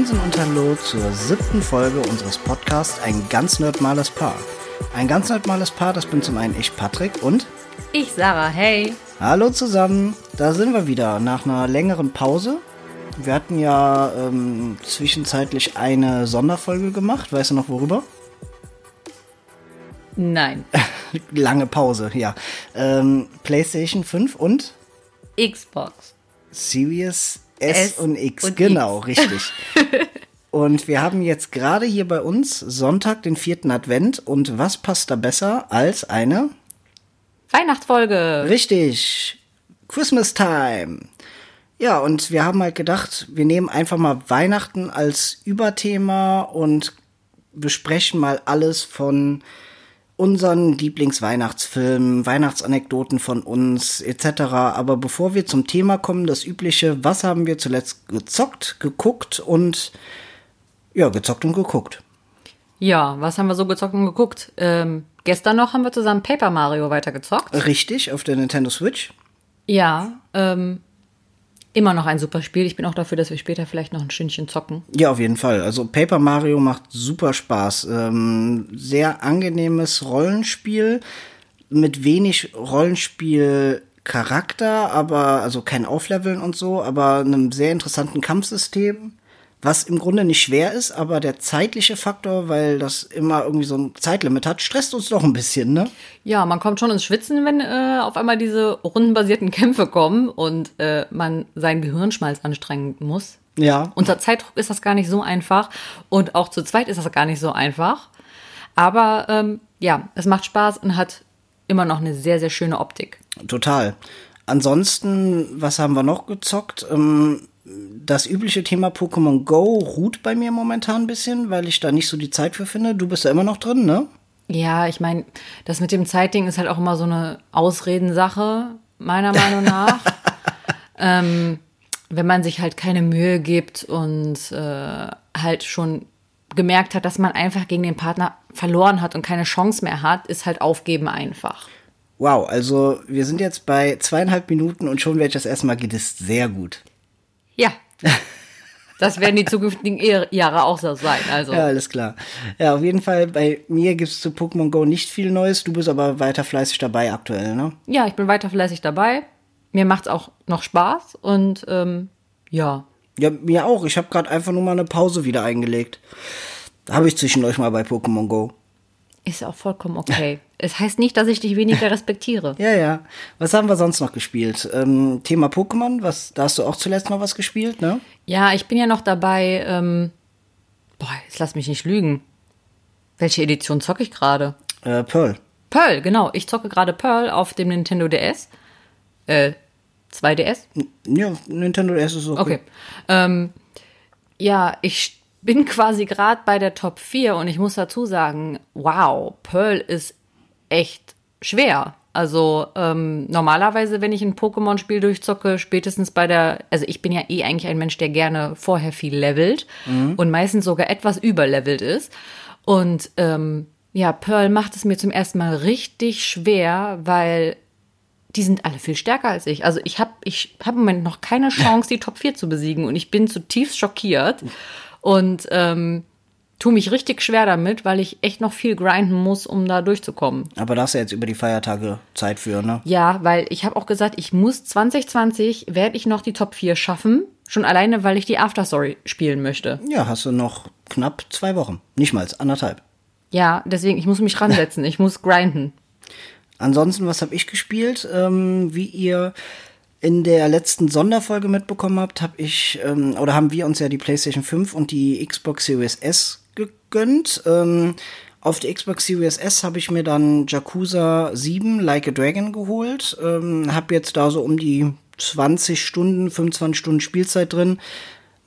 Moinsen und Hallo zur siebten Folge unseres Podcasts Ein ganz nerdmales Paar. Ein ganz nerdmales Paar, das bin zum einen ich, Patrick, und Ich, Sarah, hey. Hallo zusammen, da sind wir wieder nach einer längeren Pause. Wir hatten ja ähm, zwischenzeitlich eine Sonderfolge gemacht, weißt du noch worüber? Nein. Lange Pause, ja. Ähm, PlayStation 5 und Xbox. Series S, S und X, und genau, X. richtig. und wir haben jetzt gerade hier bei uns Sonntag, den vierten Advent. Und was passt da besser als eine? Weihnachtsfolge. Richtig, Christmas Time. Ja, und wir haben halt gedacht, wir nehmen einfach mal Weihnachten als Überthema und besprechen mal alles von unseren Lieblingsweihnachtsfilmen, Weihnachtsanekdoten von uns etc. Aber bevor wir zum Thema kommen, das übliche, was haben wir zuletzt gezockt, geguckt und ja, gezockt und geguckt. Ja, was haben wir so gezockt und geguckt? Ähm, gestern noch haben wir zusammen Paper Mario weitergezockt. Richtig, auf der Nintendo Switch. Ja, ähm, immer noch ein super Spiel. Ich bin auch dafür, dass wir später vielleicht noch ein Stündchen zocken. Ja, auf jeden Fall. Also Paper Mario macht super Spaß. Ähm, sehr angenehmes Rollenspiel mit wenig Rollenspiel-Charakter, aber also kein Aufleveln und so, aber einem sehr interessanten Kampfsystem. Was im Grunde nicht schwer ist, aber der zeitliche Faktor, weil das immer irgendwie so ein Zeitlimit hat, stresst uns doch ein bisschen, ne? Ja, man kommt schon ins Schwitzen, wenn äh, auf einmal diese rundenbasierten Kämpfe kommen und äh, man seinen Gehirnschmalz anstrengen muss. Ja. Unter Zeitdruck ist das gar nicht so einfach und auch zu zweit ist das gar nicht so einfach. Aber ähm, ja, es macht Spaß und hat immer noch eine sehr, sehr schöne Optik. Total. Ansonsten, was haben wir noch gezockt? Ähm, das übliche Thema Pokémon Go ruht bei mir momentan ein bisschen, weil ich da nicht so die Zeit für finde. Du bist da immer noch drin, ne? Ja, ich meine, das mit dem Zeitding ist halt auch immer so eine Ausredensache, meiner Meinung nach. ähm, wenn man sich halt keine Mühe gibt und äh, halt schon gemerkt hat, dass man einfach gegen den Partner verloren hat und keine Chance mehr hat, ist halt aufgeben einfach. Wow, also wir sind jetzt bei zweieinhalb Minuten und schon werde ich das erstmal gedisst. Sehr gut. Ja. Das werden die zukünftigen Jahre auch so sein. Also. Ja, alles klar. Ja, auf jeden Fall, bei mir gibt's zu Pokémon Go nicht viel Neues. Du bist aber weiter fleißig dabei aktuell, ne? Ja, ich bin weiter fleißig dabei. Mir macht's auch noch Spaß und ähm, ja. Ja, mir auch. Ich habe gerade einfach nur mal eine Pause wieder eingelegt. Habe ich zwischendurch mal bei Pokémon Go. Ist auch vollkommen okay. Es heißt nicht, dass ich dich weniger respektiere. Ja, ja. Was haben wir sonst noch gespielt? Ähm, Thema Pokémon, was, da hast du auch zuletzt noch was gespielt, ne? Ja, ich bin ja noch dabei. Ähm, boah, jetzt lass mich nicht lügen. Welche Edition zocke ich gerade? Äh, Pearl. Pearl, genau. Ich zocke gerade Pearl auf dem Nintendo DS. Äh, 2DS? Ja, Nintendo DS ist okay. Okay. Ähm, ja, ich bin quasi gerade bei der Top 4 und ich muss dazu sagen, wow, Pearl ist echt schwer. Also ähm, normalerweise, wenn ich ein Pokémon-Spiel durchzocke, spätestens bei der, also ich bin ja eh eigentlich ein Mensch, der gerne vorher viel levelt und meistens sogar etwas überlevelt ist. Und ähm, ja, Pearl macht es mir zum ersten Mal richtig schwer, weil die sind alle viel stärker als ich. Also ich habe ich hab im Moment noch keine Chance, die Top 4 zu besiegen und ich bin zutiefst schockiert und ähm, tue mich richtig schwer damit, weil ich echt noch viel grinden muss, um da durchzukommen. Aber da hast du jetzt über die Feiertage Zeit für, ne? Ja, weil ich habe auch gesagt, ich muss 2020 werde ich noch die Top 4 schaffen, schon alleine, weil ich die Afterstory spielen möchte. Ja, hast du noch knapp zwei Wochen. Nicht mal, anderthalb. Ja, deswegen ich muss mich ransetzen, ich muss grinden. Ansonsten, was habe ich gespielt? Ähm, wie ihr in der letzten Sonderfolge mitbekommen habt, habe ich ähm, oder haben wir uns ja die PlayStation 5 und die Xbox Series S gegönnt. Ähm, auf der Xbox Series S habe ich mir dann Yakuza 7 Like a Dragon geholt. Ähm, habe jetzt da so um die 20 Stunden, 25 Stunden Spielzeit drin.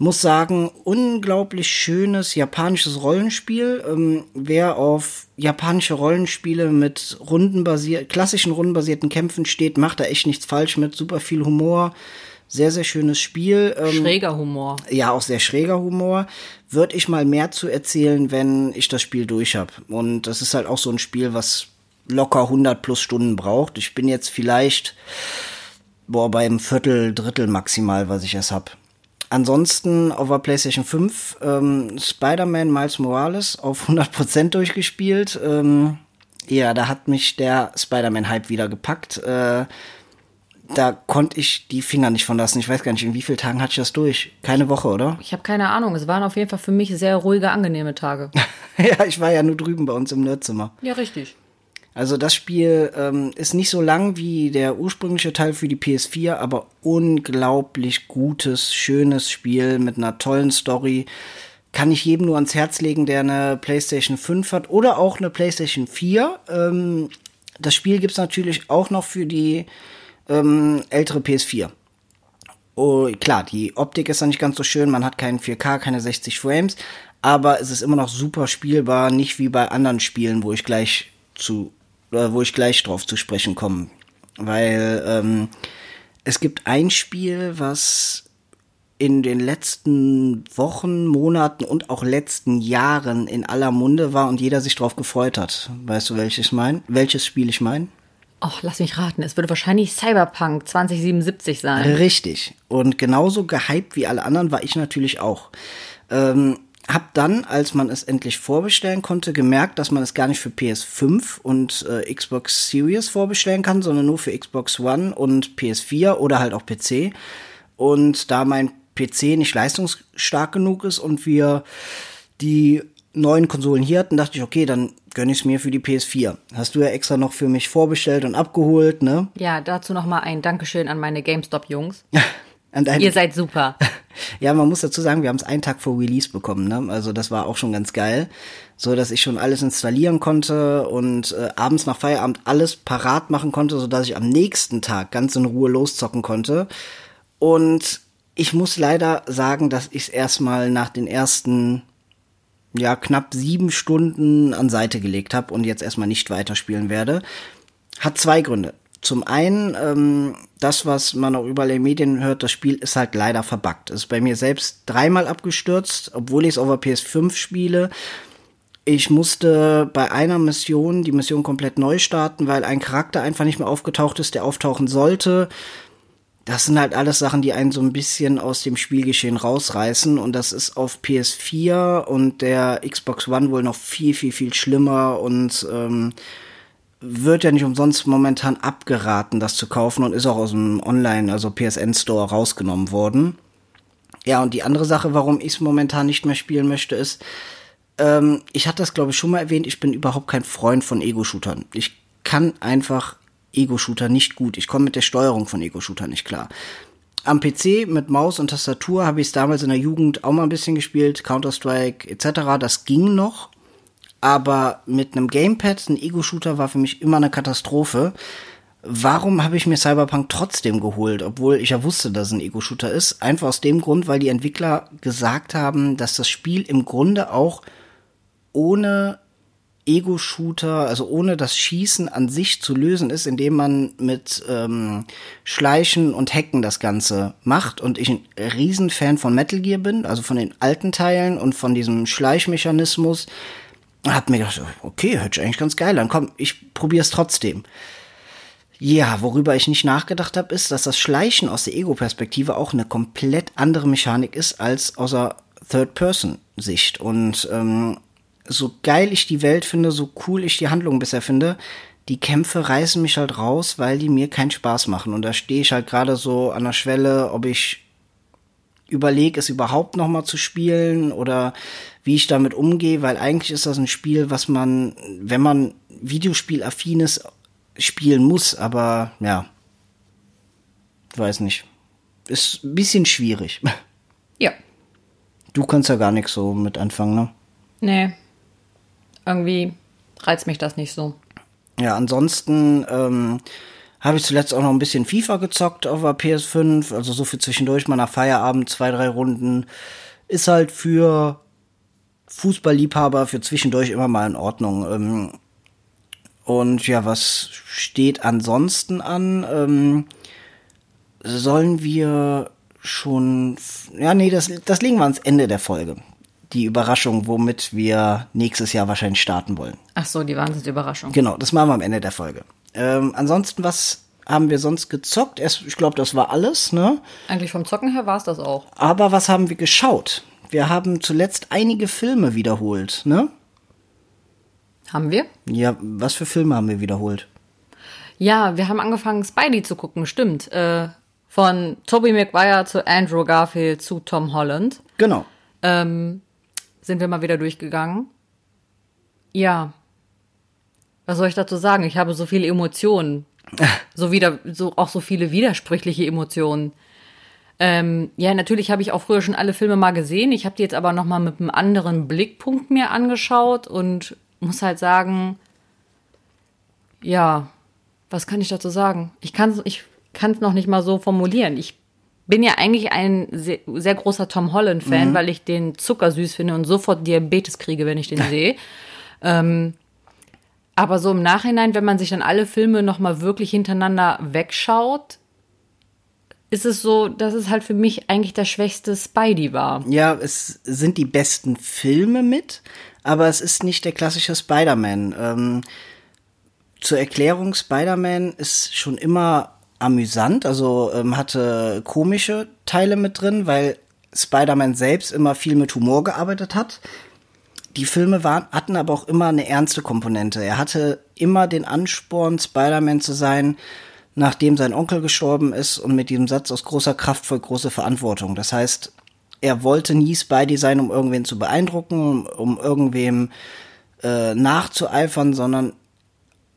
Muss sagen, unglaublich schönes japanisches Rollenspiel. Ähm, wer auf japanische Rollenspiele mit rundenbasier klassischen rundenbasierten Kämpfen steht, macht da echt nichts falsch mit. Super viel Humor. Sehr, sehr schönes Spiel. Ähm, Schräger Humor. ja, auch sehr schräger Humor. Würde ich mal mehr zu erzählen, wenn ich das Spiel durch habe. Und das ist halt auch so ein Spiel, was locker 100 plus Stunden braucht. Ich bin jetzt vielleicht boah, beim Viertel, Drittel maximal, was ich erst hab. Ansonsten auf der PlayStation 5 ähm, Spider-Man Miles Morales auf 100% durchgespielt. Ähm, ja, da hat mich der Spider-Man-Hype wieder gepackt. Äh, da konnte ich die Finger nicht von lassen. Ich weiß gar nicht, in wie vielen Tagen hatte ich das durch? Keine Woche, oder? Ich habe keine Ahnung. Es waren auf jeden Fall für mich sehr ruhige, angenehme Tage. ja, ich war ja nur drüben bei uns im Nerdzimmer. Ja, richtig. Also das Spiel ähm, ist nicht so lang wie der ursprüngliche Teil für die PS4, aber unglaublich gutes, schönes Spiel mit einer tollen Story. Kann ich jedem nur ans Herz legen, der eine PlayStation 5 hat oder auch eine PlayStation 4. Ähm, das Spiel gibt's natürlich auch noch für die ähm, ältere PS4. Oh, klar, die Optik ist dann nicht ganz so schön, man hat keinen 4K, keine 60 Frames, aber es ist immer noch super spielbar, nicht wie bei anderen Spielen, wo ich gleich zu wo ich gleich drauf zu sprechen komme. Weil ähm, es gibt ein Spiel, was in den letzten Wochen, Monaten und auch letzten Jahren in aller Munde war und jeder sich drauf gefreut hat. Weißt du, welches, mein, welches Spiel ich meine? Ach, lass mich raten. Es würde wahrscheinlich Cyberpunk 2077 sein. Richtig. Und genauso gehypt wie alle anderen war ich natürlich auch. Ähm, hab dann, als man es endlich vorbestellen konnte, gemerkt, dass man es gar nicht für PS5 und äh, Xbox Series vorbestellen kann, sondern nur für Xbox One und PS4 oder halt auch PC. Und da mein PC nicht leistungsstark genug ist und wir die neuen Konsolen hier hatten, dachte ich, okay, dann gönn ich es mir für die PS4. Hast du ja extra noch für mich vorbestellt und abgeholt, ne? Ja, dazu noch mal ein Dankeschön an meine GameStop-Jungs. Ihr seid super. Ja, man muss dazu sagen, wir haben es einen Tag vor Release bekommen, ne? Also das war auch schon ganz geil, so dass ich schon alles installieren konnte und äh, abends nach Feierabend alles parat machen konnte, so dass ich am nächsten Tag ganz in Ruhe loszocken konnte. Und ich muss leider sagen, dass ich es erstmal nach den ersten ja knapp sieben Stunden an Seite gelegt habe und jetzt erstmal nicht weiterspielen werde. Hat zwei Gründe. Zum einen, ähm, das, was man auch überall in den Medien hört, das Spiel ist halt leider verbuggt. Ist bei mir selbst dreimal abgestürzt, obwohl ich es auf der PS5 spiele. Ich musste bei einer Mission die Mission komplett neu starten, weil ein Charakter einfach nicht mehr aufgetaucht ist, der auftauchen sollte. Das sind halt alles Sachen, die einen so ein bisschen aus dem Spielgeschehen rausreißen. Und das ist auf PS4 und der Xbox One wohl noch viel, viel, viel schlimmer. Und ähm, wird ja nicht umsonst momentan abgeraten, das zu kaufen und ist auch aus dem Online, also PSN Store rausgenommen worden. Ja, und die andere Sache, warum ich es momentan nicht mehr spielen möchte, ist, ähm, ich hatte das glaube ich schon mal erwähnt, ich bin überhaupt kein Freund von Ego-Shootern. Ich kann einfach Ego-Shooter nicht gut. Ich komme mit der Steuerung von Ego-Shootern nicht klar. Am PC mit Maus und Tastatur habe ich es damals in der Jugend auch mal ein bisschen gespielt, Counter-Strike etc. Das ging noch aber mit einem Gamepad, ein Ego-Shooter war für mich immer eine Katastrophe. Warum habe ich mir Cyberpunk trotzdem geholt, obwohl ich ja wusste, dass es ein Ego-Shooter ist? Einfach aus dem Grund, weil die Entwickler gesagt haben, dass das Spiel im Grunde auch ohne Ego-Shooter, also ohne das Schießen an sich zu lösen ist, indem man mit ähm, Schleichen und Hacken das Ganze macht. Und ich ein Riesenfan von Metal Gear bin, also von den alten Teilen und von diesem Schleichmechanismus hab mir gedacht, okay, hört sich eigentlich ganz geil an. Komm, ich probier's trotzdem. Ja, worüber ich nicht nachgedacht habe, ist, dass das Schleichen aus der Ego-Perspektive auch eine komplett andere Mechanik ist als aus der Third-Person-Sicht. Und ähm, so geil ich die Welt finde, so cool ich die Handlung bisher finde, die Kämpfe reißen mich halt raus, weil die mir keinen Spaß machen. Und da stehe ich halt gerade so an der Schwelle, ob ich überlege, es überhaupt noch mal zu spielen oder wie ich damit umgehe, weil eigentlich ist das ein Spiel, was man, wenn man Videospielaffin ist, spielen muss, aber ja, weiß nicht. Ist ein bisschen schwierig. Ja. Du kannst ja gar nichts so mit anfangen, ne? Nee. Irgendwie reizt mich das nicht so. Ja, ansonsten ähm, habe ich zuletzt auch noch ein bisschen FIFA gezockt auf der PS5, also so für zwischendurch mal nach Feierabend, zwei, drei Runden. Ist halt für Fußballliebhaber, für zwischendurch immer mal in Ordnung. Ähm, und ja, was steht ansonsten an? Ähm, sollen wir schon. Ja, nee, das, das legen wir ans Ende der Folge. Die Überraschung, womit wir nächstes Jahr wahrscheinlich starten wollen. Ach so, die Wahnsinnsüberraschung. Genau, das machen wir am Ende der Folge. Ähm, ansonsten, was haben wir sonst gezockt? Erst, ich glaube, das war alles, ne? Eigentlich vom Zocken her war es das auch. Aber was haben wir geschaut? Wir haben zuletzt einige Filme wiederholt, ne? Haben wir? Ja, was für Filme haben wir wiederholt? Ja, wir haben angefangen, Spidey zu gucken, stimmt. Äh, von Tobey Maguire zu Andrew Garfield zu Tom Holland. Genau. Ähm, sind wir mal wieder durchgegangen. Ja. Was soll ich dazu sagen? Ich habe so viele Emotionen. so wieder, so auch so viele widersprüchliche Emotionen. Ähm, ja, natürlich habe ich auch früher schon alle Filme mal gesehen. Ich habe die jetzt aber noch mal mit einem anderen Blickpunkt mir angeschaut und muss halt sagen, ja, was kann ich dazu sagen? Ich kann es ich kann's noch nicht mal so formulieren. Ich bin ja eigentlich ein sehr, sehr großer Tom Holland-Fan, Mhm. weil ich den zuckersüß finde und sofort Diabetes kriege, wenn ich den sehe. ähm, aber so im Nachhinein, wenn man sich dann alle Filme noch mal wirklich hintereinander wegschaut, ist es so, dass es halt für mich eigentlich der schwächste Spidey war. Ja, es sind die besten Filme mit, aber es ist nicht der klassische Spider-Man. Ähm, zur Erklärung, Spider-Man ist schon immer amüsant, also ähm, hatte komische Teile mit drin, weil Spider-Man selbst immer viel mit Humor gearbeitet hat. Die Filme waren, hatten aber auch immer eine ernste Komponente. Er hatte immer den Ansporn, Spider-Man zu sein, nachdem sein Onkel gestorben ist und mit diesem Satz aus großer Kraft folgt große Verantwortung. Das heißt, er wollte nie Spidey sein, um irgendwen zu beeindrucken, um, um irgendwem äh, nachzueifern, sondern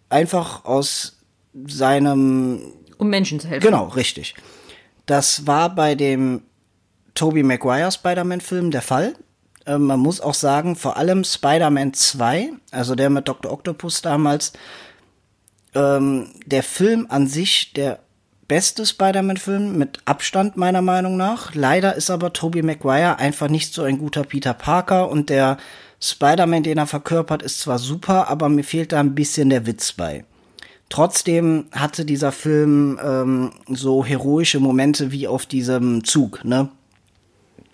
einfach aus seinem Um Menschen zu helfen. Genau, richtig. Das war bei dem Tobey Maguire Spider-Man-Film der Fall. Ähm, man muss auch sagen, vor allem Spider-Man 2, also der mit Dr. Octopus damals, ähm, der Film an sich der beste Spider-Man-Film mit Abstand meiner Meinung nach. Leider ist aber Tobey Maguire einfach nicht so ein guter Peter Parker und der Spider-Man, den er verkörpert, ist zwar super, aber mir fehlt da ein bisschen der Witz bei. Trotzdem hatte dieser Film ähm, so heroische Momente wie auf diesem Zug, ne?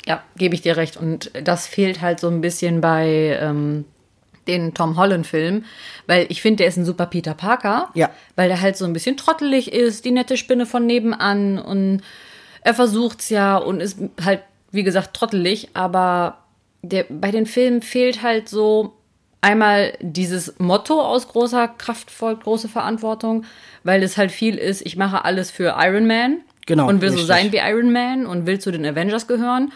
Ja, gebe ich dir recht. Und das fehlt halt so ein bisschen bei ähm, den Tom Holland-Filmen, weil ich finde, der ist ein super Peter Parker. Ja. Weil der halt so ein bisschen trottelig ist, die nette Spinne von nebenan und er versucht's ja und ist halt, wie gesagt, trottelig, aber der, bei den Filmen fehlt halt so einmal dieses Motto aus großer Kraft folgt große Verantwortung, weil es halt viel ist, ich mache alles für Iron Man Genau, und will so richtig. sein wie Iron Man und will zu den Avengers gehören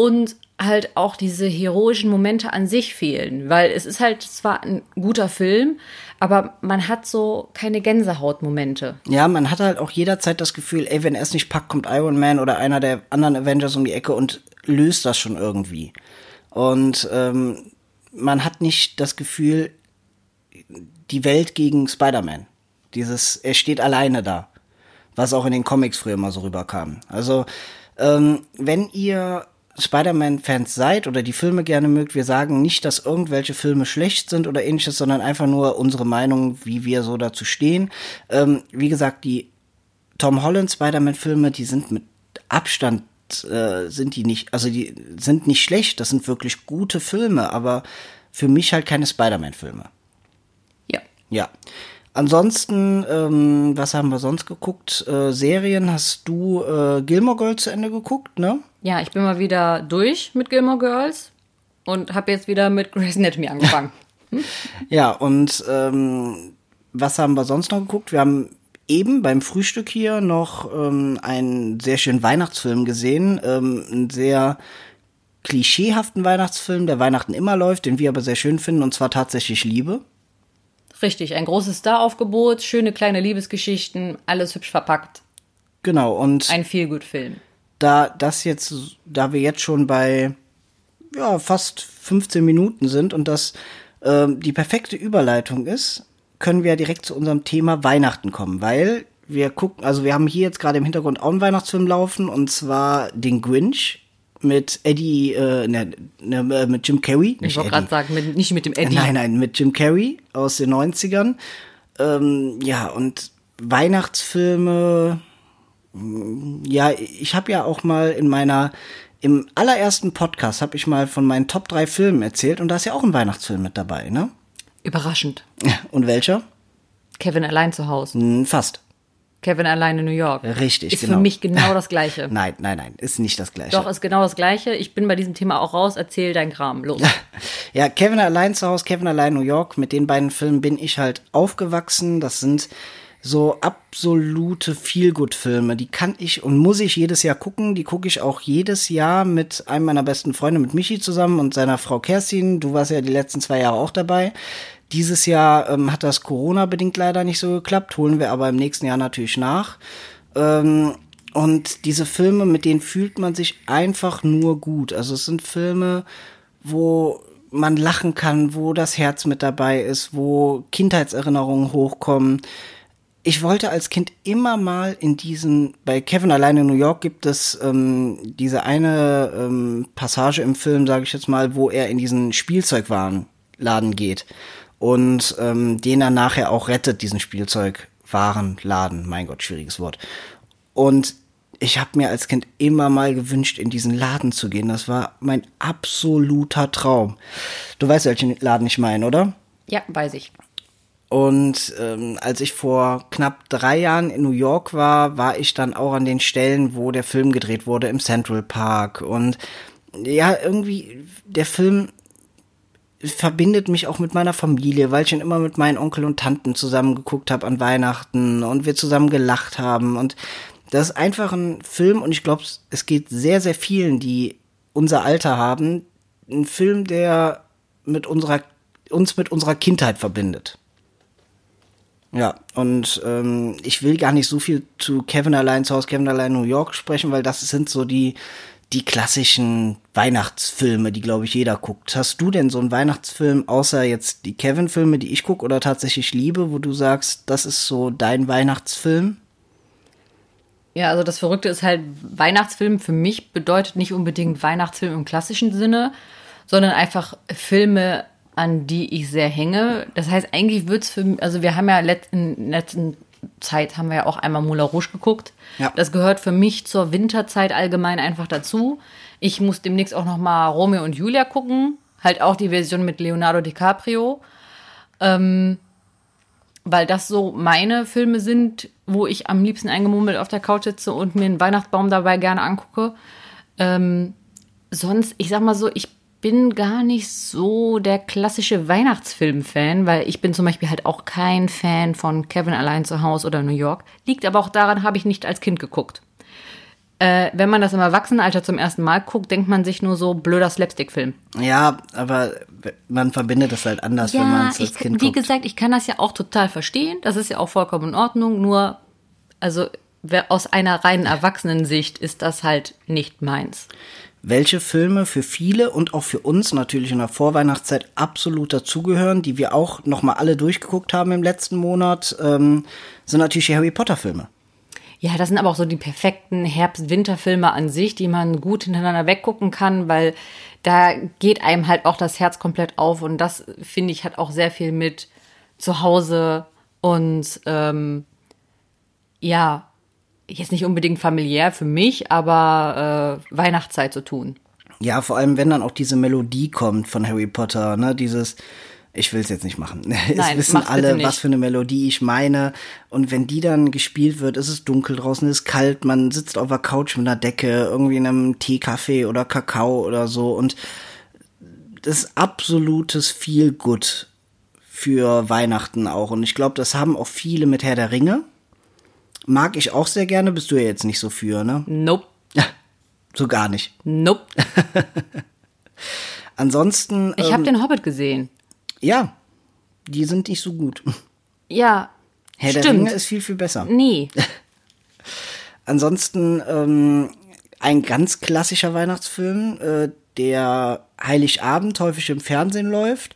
und halt auch diese heroischen Momente an sich fehlen, weil es ist halt zwar ein guter Film, aber man hat so keine Gänsehautmomente. Ja, man hat halt auch jederzeit das Gefühl, ey, wenn er es nicht packt, kommt Iron Man oder einer der anderen Avengers um die Ecke und löst das schon irgendwie. Und ähm, man hat nicht das Gefühl, die Welt gegen Spider-Man. Dieses, er steht alleine da. Was auch in den Comics früher immer so rüberkam. Also, ähm, wenn ihr Spider-Man-Fans seid oder die Filme gerne mögt, wir sagen nicht, dass irgendwelche Filme schlecht sind oder ähnliches, sondern einfach nur unsere Meinung, wie wir so dazu stehen. Ähm, wie gesagt, die Tom Holland Spider-Man-Filme, die sind mit Abstand äh, sind die nicht, also die sind nicht schlecht, das sind wirklich gute Filme, aber für mich halt keine Spider-Man-Filme. Ja. Ja. Ansonsten, ähm, was haben wir sonst geguckt? Äh, Serien hast du äh, Gilmore Girls zu Ende geguckt, ne? Ja, ich bin mal wieder durch mit Gilmore Girls und habe jetzt wieder mit Grey's Anatomy angefangen. Ja, und ähm, was haben wir sonst noch geguckt? Wir haben eben beim Frühstück hier noch ähm, einen sehr schönen Weihnachtsfilm gesehen, ähm, einen sehr klischeehaften Weihnachtsfilm, der Weihnachten immer läuft, den wir aber sehr schön finden, und zwar tatsächlich Liebe. Richtig, ein großes Staraufgebot, schöne kleine Liebesgeschichten, alles hübsch verpackt. Genau, und Ein Feelgood-Film. da das jetzt, da wir jetzt schon bei ja, fast 15 Minuten sind und das ähm, die perfekte Überleitung ist, können wir direkt zu unserem Thema Weihnachten kommen, weil wir gucken, also wir haben hier jetzt gerade im Hintergrund auch einen Weihnachtsfilm laufen und zwar den Grinch mit Eddie, äh, ne, ne, äh, mit Jim Carrey. Ich wollte gerade sagen, mit, nicht mit dem Eddie. Nein, nein, mit Jim Carrey aus den 90ern. Ähm, ja, und Weihnachtsfilme, mm, ja, ich habe ja auch mal in meiner, im allerersten Podcast habe ich mal von meinen Top 3 Filmen erzählt und da ist ja auch ein Weihnachtsfilm mit dabei, ne? Überraschend. Und welcher? Kevin allein zu Hause. Hm, fast. Kevin allein in New York. Richtig, ist genau. für mich genau das Gleiche. Nein, nein, nein, ist nicht das gleiche. Doch, ist genau das Gleiche. Ich bin bei diesem Thema auch raus. Erzähl dein Kram. Los. Ja, Kevin allein zu Hause, Kevin allein New York, mit den beiden Filmen bin ich halt aufgewachsen. Das sind so absolute Feelgood-Filme. Die kann ich und muss ich jedes Jahr gucken. Die gucke ich auch jedes Jahr mit einem meiner besten Freunde, mit Michi zusammen und seiner Frau Kerstin. Du warst ja die letzten zwei Jahre auch dabei. Dieses Jahr ähm, hat das Corona-bedingt leider nicht so geklappt, holen wir aber im nächsten Jahr natürlich nach. Ähm, und diese Filme, mit denen fühlt man sich einfach nur gut. Also es sind Filme, wo man lachen kann, wo das Herz mit dabei ist, wo Kindheitserinnerungen hochkommen. Ich wollte als Kind immer mal in diesen, bei Kevin alleine in New York gibt es ähm, diese eine ähm, Passage im Film, sage ich jetzt mal, wo er in diesen Spielzeugwarenladen geht und ähm, den er nachher auch rettet, diesen Spielzeugwarenladen. Mein Gott, schwieriges Wort. Und ich habe mir als Kind immer mal gewünscht, in diesen Laden zu gehen. Das war mein absoluter Traum. Du weißt, welchen Laden ich meine, oder? Ja, weiß ich. Und ähm, als ich vor knapp drei Jahren in New York war, war ich dann auch an den Stellen, wo der Film gedreht wurde, im Central Park. Und ja, irgendwie, der Film verbindet mich auch mit meiner Familie, weil ich ihn immer mit meinen Onkel und Tanten zusammen geguckt habe an Weihnachten und wir zusammen gelacht haben. Und das ist einfach ein Film und ich glaube, es geht sehr, sehr vielen, die unser Alter haben, ein Film, der mit unserer, uns mit unserer Kindheit verbindet. Ja, und ähm, ich will gar nicht so viel zu Kevin allein zu Hause, Kevin allein New York sprechen, weil das sind so die, die klassischen Weihnachtsfilme, die, glaube ich, jeder guckt. Hast du denn so einen Weihnachtsfilm, außer jetzt die Kevin-Filme, die ich gucke oder tatsächlich liebe, wo du sagst, das ist so dein Weihnachtsfilm? Ja, also das Verrückte ist halt, Weihnachtsfilm für mich bedeutet nicht unbedingt Weihnachtsfilm im klassischen Sinne, sondern einfach Filme, an die ich sehr hänge. Das heißt, eigentlich wird's für mich, also wir haben ja in letzten Zeit haben wir ja auch einmal Moulin Rouge geguckt. Ja. Das gehört für mich zur Winterzeit allgemein einfach dazu. Ich muss demnächst auch noch mal Romeo und Julia gucken, halt auch die Version mit Leonardo DiCaprio. Ähm, weil das so meine Filme sind, wo ich am liebsten eingemummelt auf der Couch sitze und mir einen Weihnachtsbaum dabei gerne angucke. Ähm, sonst, ich sag mal so, ich bin gar nicht so der klassische Weihnachtsfilm-Fan, weil ich bin zum Beispiel halt auch kein Fan von Kevin allein zu Hause oder New York. Liegt aber auch daran, habe ich nicht als Kind geguckt. Äh, wenn man das im Erwachsenenalter zum ersten Mal guckt, denkt man sich nur so blöder Slapstick-Film. Ja, aber man verbindet es halt anders, wenn man es als ich, Kind wie guckt. gesagt, ich kann das ja auch total verstehen. Das ist ja auch vollkommen in Ordnung. Nur, also wer- aus einer reinen Erwachsenensicht ist das halt nicht meins. Welche Filme für viele und auch für uns natürlich in der Vorweihnachtszeit absolut dazugehören, die wir auch nochmal alle durchgeguckt haben im letzten Monat, ähm, sind natürlich die Harry Potter Filme. Ja, das sind aber auch so die perfekten Herbst-Winter-Filme an sich, die man gut hintereinander weggucken kann, weil da geht einem halt auch das Herz komplett auf und das finde ich hat auch sehr viel mit zu Hause und ähm, ja, jetzt nicht unbedingt familiär für mich, aber äh, Weihnachtszeit zu tun. Ja, vor allem, wenn dann auch diese Melodie kommt von Harry Potter, ne, dieses, ich will es jetzt nicht machen. es Nein, wissen alle, was für eine Melodie ich meine. Und wenn die dann gespielt wird, ist es dunkel draußen, ist kalt, man sitzt auf der Couch mit einer Decke, irgendwie in einem Teekaffee oder Kakao oder so. Und das ist absolutes Feel Good für Weihnachten auch. Und ich glaube, das haben auch viele mit Herr der Ringe. Mag ich auch sehr gerne, bist du ja jetzt nicht so für, ne? Nope, So gar nicht. nope. Ansonsten. Ich ähm, habe den Hobbit gesehen. Ja, die sind nicht so gut. Ja, Herr der stimmt. Ringe ist viel, viel besser. Nee, Ansonsten ähm, ein ganz klassischer Weihnachtsfilm, äh, der Heiligabend häufig im Fernsehen läuft,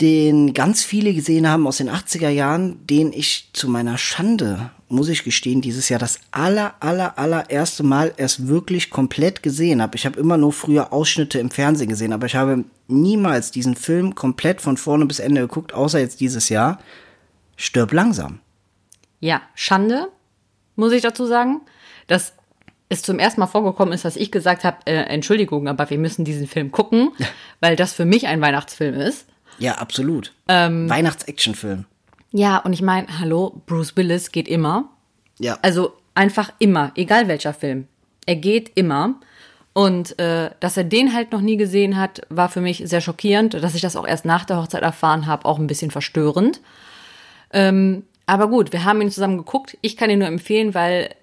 den ganz viele gesehen haben aus den 80er Jahren, den ich zu meiner Schande, muss ich gestehen, dieses Jahr das aller, aller, allererste Mal erst wirklich komplett gesehen habe. Ich habe immer nur früher Ausschnitte im Fernsehen gesehen, aber ich habe niemals diesen Film komplett von vorne bis Ende geguckt, außer jetzt dieses Jahr. Stirb langsam. Ja, Schande, muss ich dazu sagen. Dass es zum ersten Mal vorgekommen ist, dass ich gesagt habe, äh, Entschuldigung, aber wir müssen diesen Film gucken, weil das für mich ein Weihnachtsfilm ist. Ja, absolut. Ähm, Weihnachts-Actionfilm. Ja, und ich meine, hallo, Bruce Willis geht immer. Ja. Also einfach immer, egal welcher Film. Er geht immer. Und äh, dass er den halt noch nie gesehen hat, war für mich sehr schockierend. Dass ich das auch erst nach der Hochzeit erfahren habe, auch ein bisschen verstörend. Ähm, aber gut, wir haben ihn zusammen geguckt. Ich kann ihn nur empfehlen, weil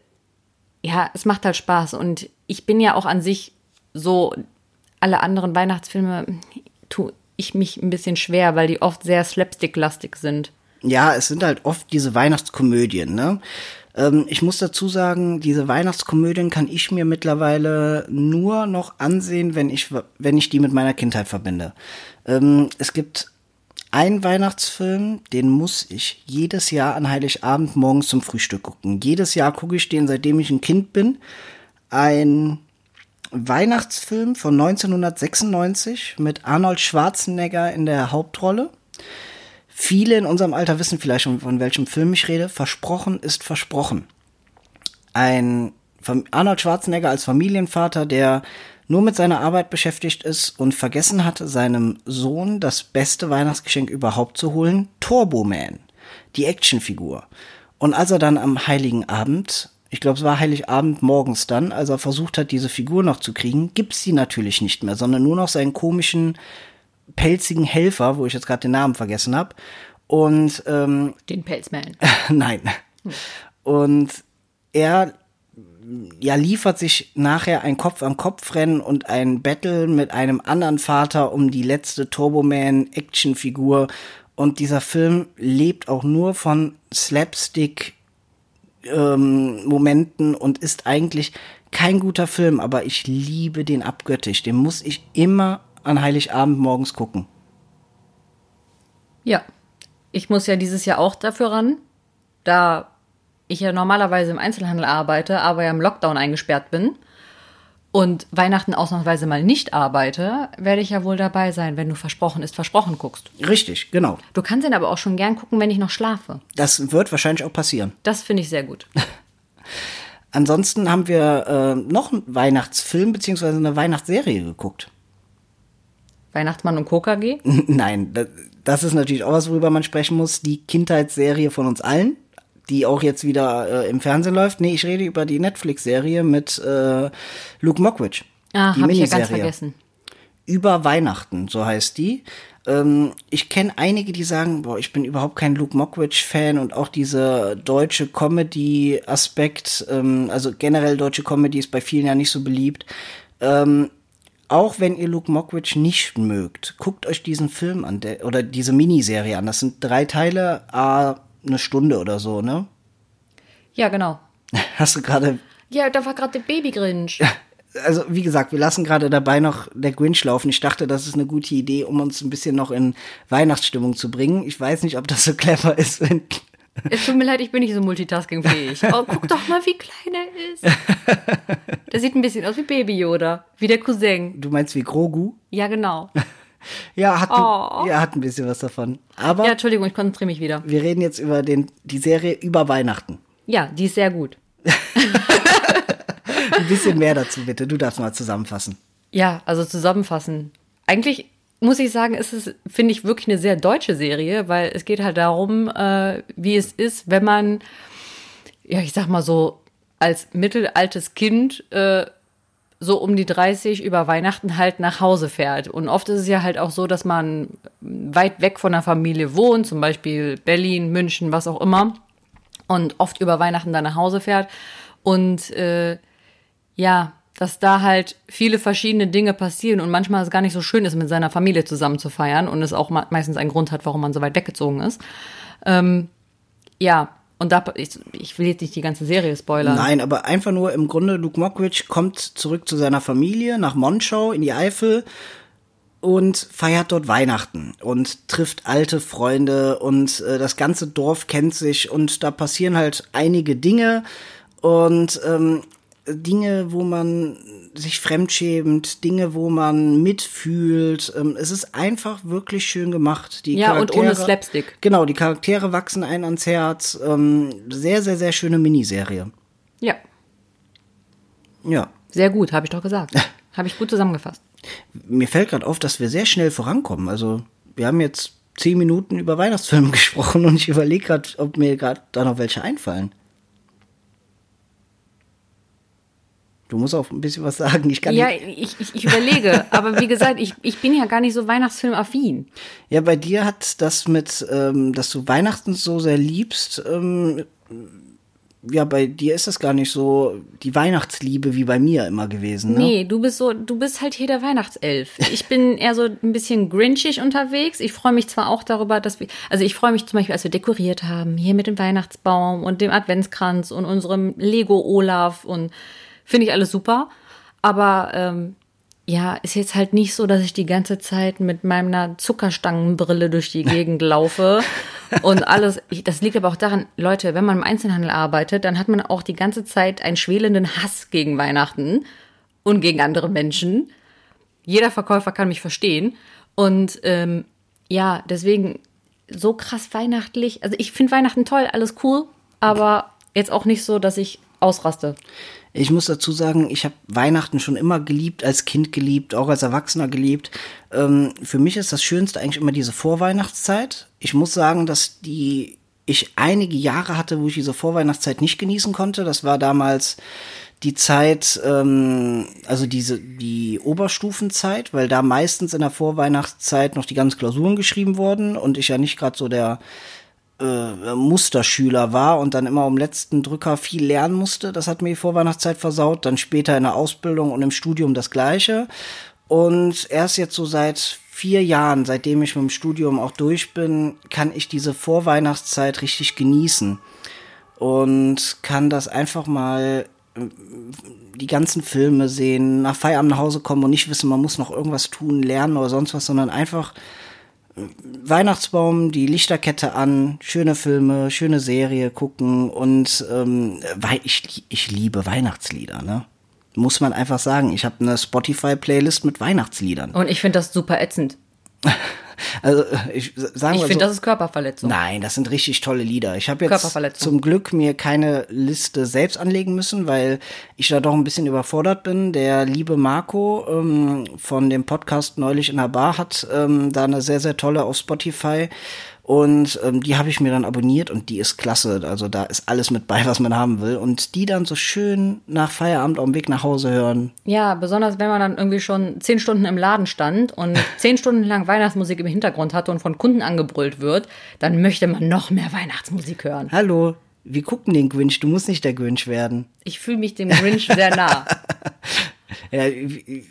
ja, es macht halt Spaß. Und ich bin ja auch an sich so, alle anderen Weihnachtsfilme ich mich ein bisschen schwer, weil die oft sehr slapstick-lastig sind. Ja, es sind halt oft diese Weihnachtskomödien, ne? Ähm, ich muss dazu sagen, diese Weihnachtskomödien kann ich mir mittlerweile nur noch ansehen, wenn ich, wenn ich die mit meiner Kindheit verbinde. Ähm, es gibt einen Weihnachtsfilm, den muss ich jedes Jahr an Heiligabend morgens zum Frühstück gucken. Jedes Jahr gucke ich den, seitdem ich ein Kind bin. Ein Weihnachtsfilm von 1996 mit Arnold Schwarzenegger in der Hauptrolle. Viele in unserem Alter wissen vielleicht schon, von welchem Film ich rede. Versprochen ist versprochen. Ein Arnold Schwarzenegger als Familienvater, der nur mit seiner Arbeit beschäftigt ist und vergessen hat, seinem Sohn das beste Weihnachtsgeschenk überhaupt zu holen, Turbo Man, die Actionfigur. Und als er dann am Heiligen Abend, ich glaube, es war Heiligabend morgens dann, als er versucht hat, diese Figur noch zu kriegen, gibt's sie natürlich nicht mehr, sondern nur noch seinen komischen, pelzigen Helfer, wo ich jetzt gerade den Namen vergessen habe. Und ähm, den Pelzman. nein. Und er ja, liefert sich nachher ein Kopf-an-Kopf-Rennen und ein Battle mit einem anderen Vater um die letzte Turboman-Actionfigur. Und dieser Film lebt auch nur von Slapstick ähm, Momenten und ist eigentlich kein guter Film, aber ich liebe den abgöttisch. Den muss ich immer an Heiligabend morgens gucken. Ja, ich muss ja dieses Jahr auch dafür ran. Da ich ja normalerweise im Einzelhandel arbeite, aber ja im Lockdown eingesperrt bin und Weihnachten ausnahmsweise mal nicht arbeite, werde ich ja wohl dabei sein, wenn du versprochen ist, versprochen guckst. Richtig, genau. Du kannst ihn aber auch schon gern gucken, wenn ich noch schlafe. Das wird wahrscheinlich auch passieren. Das finde ich sehr gut. Ansonsten haben wir äh, noch einen Weihnachtsfilm beziehungsweise eine Weihnachtsserie geguckt. Weihnachtsmann und KKG? Nein, das ist natürlich auch was, worüber man sprechen muss. Die Kindheitsserie von uns allen die auch jetzt wieder äh, im Fernsehen läuft. Nee, ich rede über die Netflix-Serie mit äh, Luke Mockridge. Ah, die hab ich ja ganz vergessen. Über Weihnachten, so heißt die. Ähm, ich kenne einige, die sagen, boah, ich bin überhaupt kein Luke Mockridge-Fan und auch diese deutsche Comedy-Aspekt, ähm, also generell deutsche Comedy ist bei vielen ja nicht so beliebt. Ähm, auch wenn ihr Luke Mockridge nicht mögt, guckt euch diesen Film an, der, oder diese Miniserie an. Das sind drei Teile, a eine Stunde oder so, ne? Ja, genau. Hast du gerade. Ja, da war gerade der Baby Grinch. Also, wie gesagt, wir lassen gerade dabei noch der Grinch laufen. Ich dachte, das ist eine gute Idee, um uns ein bisschen noch in Weihnachtsstimmung zu bringen. Ich weiß nicht, ob das so clever ist, wenn es tut mir leid, ich bin nicht so multitaskingfähig. Oh, guck doch mal, wie klein er ist. Der sieht ein bisschen aus wie Baby Yoda, wie der Cousin. Du meinst wie Grogu? Ja, genau. Ja, hat, oh. ja, hat ein bisschen was davon. Aber ja, Entschuldigung, ich konzentriere mich wieder. Wir reden jetzt über den, die Serie über Weihnachten. Ja, die ist sehr gut. ein bisschen mehr dazu bitte. Du darfst mal zusammenfassen. Ja, also zusammenfassen. Eigentlich muss ich sagen, ist es, finde ich, wirklich eine sehr deutsche Serie, weil es geht halt darum, äh, wie es ist, wenn man, ja, ich sag mal so, als mittelaltes Kind äh, so um die 30 über Weihnachten halt nach Hause fährt. Und oft ist es ja halt auch so, dass man weit weg von der Familie wohnt, zum Beispiel Berlin, München, was auch immer. Und oft über Weihnachten dann nach Hause fährt. Und äh, ja, dass da halt viele verschiedene Dinge passieren und manchmal es gar nicht so schön ist, mit seiner Familie zusammen zu feiern und es auch meistens einen Grund hat, warum man so weit weggezogen ist. Ähm, ja, und da, ich, ich, will jetzt nicht die ganze Serie spoilern. Nein, aber einfach nur im Grunde, Luke Mockridge kommt zurück zu seiner Familie nach Monschau in die Eifel und feiert dort Weihnachten und trifft alte Freunde und äh, das ganze Dorf kennt sich und da passieren halt einige Dinge und ähm, Dinge, wo man sich fremdschämt, Dinge, wo man mitfühlt. Ähm, es ist einfach wirklich schön gemacht. Die ja, Charaktere, und ohne Slapstick. Genau, die Charaktere wachsen ein ans Herz. Ähm, sehr, sehr, sehr schöne Miniserie. Ja. Ja. Sehr gut, habe ich doch gesagt. habe ich gut zusammengefasst. Mir fällt gerade auf, dass wir sehr schnell vorankommen. Also, wir haben jetzt zehn Minuten über Weihnachtsfilme gesprochen und ich überlege gerade, ob mir gerade da noch welche einfallen. Du musst auch ein bisschen was sagen. Ich kann Ja, ich, ich, ich überlege. Aber wie gesagt, ich, ich bin ja gar nicht so Weihnachtsfilmaffin. Ja, bei dir hat das mit, ähm, dass du Weihnachten so sehr liebst, ähm, ja, bei dir ist das gar nicht so die Weihnachtsliebe wie bei mir immer gewesen. Ne? Nee, du bist so, du bist halt hier der Weihnachtself. Ich bin eher so ein bisschen grinchig unterwegs. Ich freue mich zwar auch darüber, dass wir, also ich freue mich zum Beispiel, als wir dekoriert haben, hier mit dem Weihnachtsbaum und dem Adventskranz und unserem Lego Olaf und finde ich alles super. Aber ähm, ja, ist jetzt halt nicht so, dass ich die ganze Zeit mit meiner Zuckerstangenbrille durch die Gegend laufe und alles. Ich, das liegt aber auch daran, Leute, wenn man im Einzelhandel arbeitet, dann hat man auch die ganze Zeit einen schwelenden Hass gegen Weihnachten und gegen andere Menschen. Jeder Verkäufer kann mich verstehen. Und ähm, ja, deswegen so krass weihnachtlich. Also ich finde Weihnachten toll, alles cool, aber jetzt auch nicht so, dass ich ausraste. Ich muss dazu sagen, ich habe Weihnachten schon immer geliebt, als Kind geliebt, auch als Erwachsener geliebt. Ähm, für mich ist das Schönste eigentlich immer diese Vorweihnachtszeit. Ich muss sagen, dass die ich einige Jahre hatte, wo ich diese Vorweihnachtszeit nicht genießen konnte. Das war damals die Zeit, ähm, also diese die Oberstufenzeit, weil da meistens in der Vorweihnachtszeit noch die ganzen Klausuren geschrieben wurden und ich ja nicht gerade so der äh, Musterschüler war und dann immer um letzten Drücker viel lernen musste. Das hat mir die Vorweihnachtszeit versaut. Dann später in der Ausbildung und im Studium das Gleiche. Und erst jetzt so seit vier Jahren, seitdem ich mit dem Studium auch durch bin, kann ich diese Vorweihnachtszeit richtig genießen. Und kann das einfach mal äh, die ganzen Filme sehen, nach Feierabend nach Hause kommen und nicht wissen, man muss noch irgendwas tun, lernen oder sonst was, sondern einfach Weihnachtsbaum, die Lichterkette an, schöne Filme, schöne Serie gucken und ähm, weil ich, ich liebe Weihnachtslieder, ne? Muss man einfach sagen. Ich habe eine Spotify-Playlist mit Weihnachtsliedern. Und ich finde das super ätzend. Also ich sagen Ich finde, so, das ist Körperverletzung. Nein, das sind richtig tolle Lieder. Ich habe jetzt zum Glück mir keine Liste selbst anlegen müssen, weil ich da doch ein bisschen überfordert bin. Der liebe Marco ähm, von dem Podcast Neulich in der Bar hat ähm, da eine sehr, sehr tolle auf Spotify. Und ähm, die habe ich mir dann abonniert und die ist klasse. Also da ist alles mit bei, was man haben will. Und die dann so schön nach Feierabend auf dem Weg nach Hause hören. Ja, besonders wenn man dann irgendwie schon zehn Stunden im Laden stand und zehn Stunden lang Weihnachtsmusik im Hintergrund hatte und von Kunden angebrüllt wird, dann möchte man noch mehr Weihnachtsmusik hören. Hallo, wir gucken den Grinch. Du musst nicht der Grinch werden. Ich fühle mich dem Grinch sehr nah. Ja,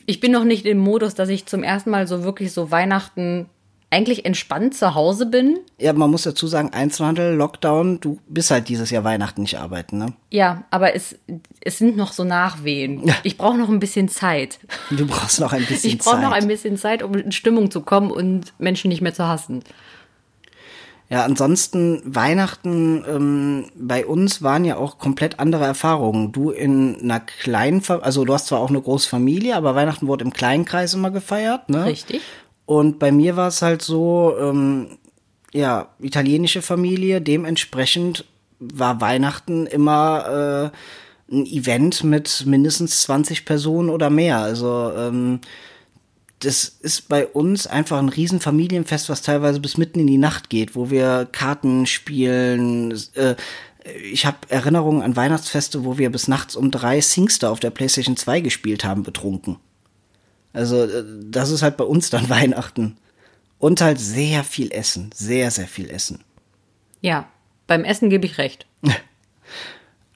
Ich bin noch nicht im Modus, dass ich zum ersten Mal so wirklich so Weihnachten eigentlich entspannt zu Hause bin. Ja, man muss dazu sagen, Einzelhandel, Lockdown, du bist halt dieses Jahr Weihnachten nicht arbeiten, ne? Ja, aber es, es sind noch so Nachwehen. Ich brauche noch ein bisschen Zeit. Du brauchst noch ein bisschen Ich brauche Zeit. noch ein bisschen Zeit, um in Stimmung zu kommen und Menschen nicht mehr zu hassen. ja, ansonsten Weihnachten ähm, bei uns waren ja auch komplett andere Erfahrungen. Du in einer kleinen, Fa also du hast zwar auch eine große Familie, aber Weihnachten wurde im kleinen Kreis immer gefeiert, ne? Richtig. Und bei mir war es halt so, ähm, ja, italienische Familie, dementsprechend war Weihnachten immer äh, ein Event mit mindestens 20 Personen oder mehr. Also ähm, das ist bei uns einfach ein riesen Familienfest, was teilweise bis mitten in die Nacht geht, wo wir Karten spielen. Äh, ich habe Erinnerungen an Weihnachtsfeste, wo wir bis nachts um drei Singstar auf der PlayStation 2 gespielt haben, betrunken. Also äh, das ist halt bei uns dann Weihnachten. Und halt sehr viel Essen, sehr, sehr viel Essen. Ja, beim Essen gebe ich recht.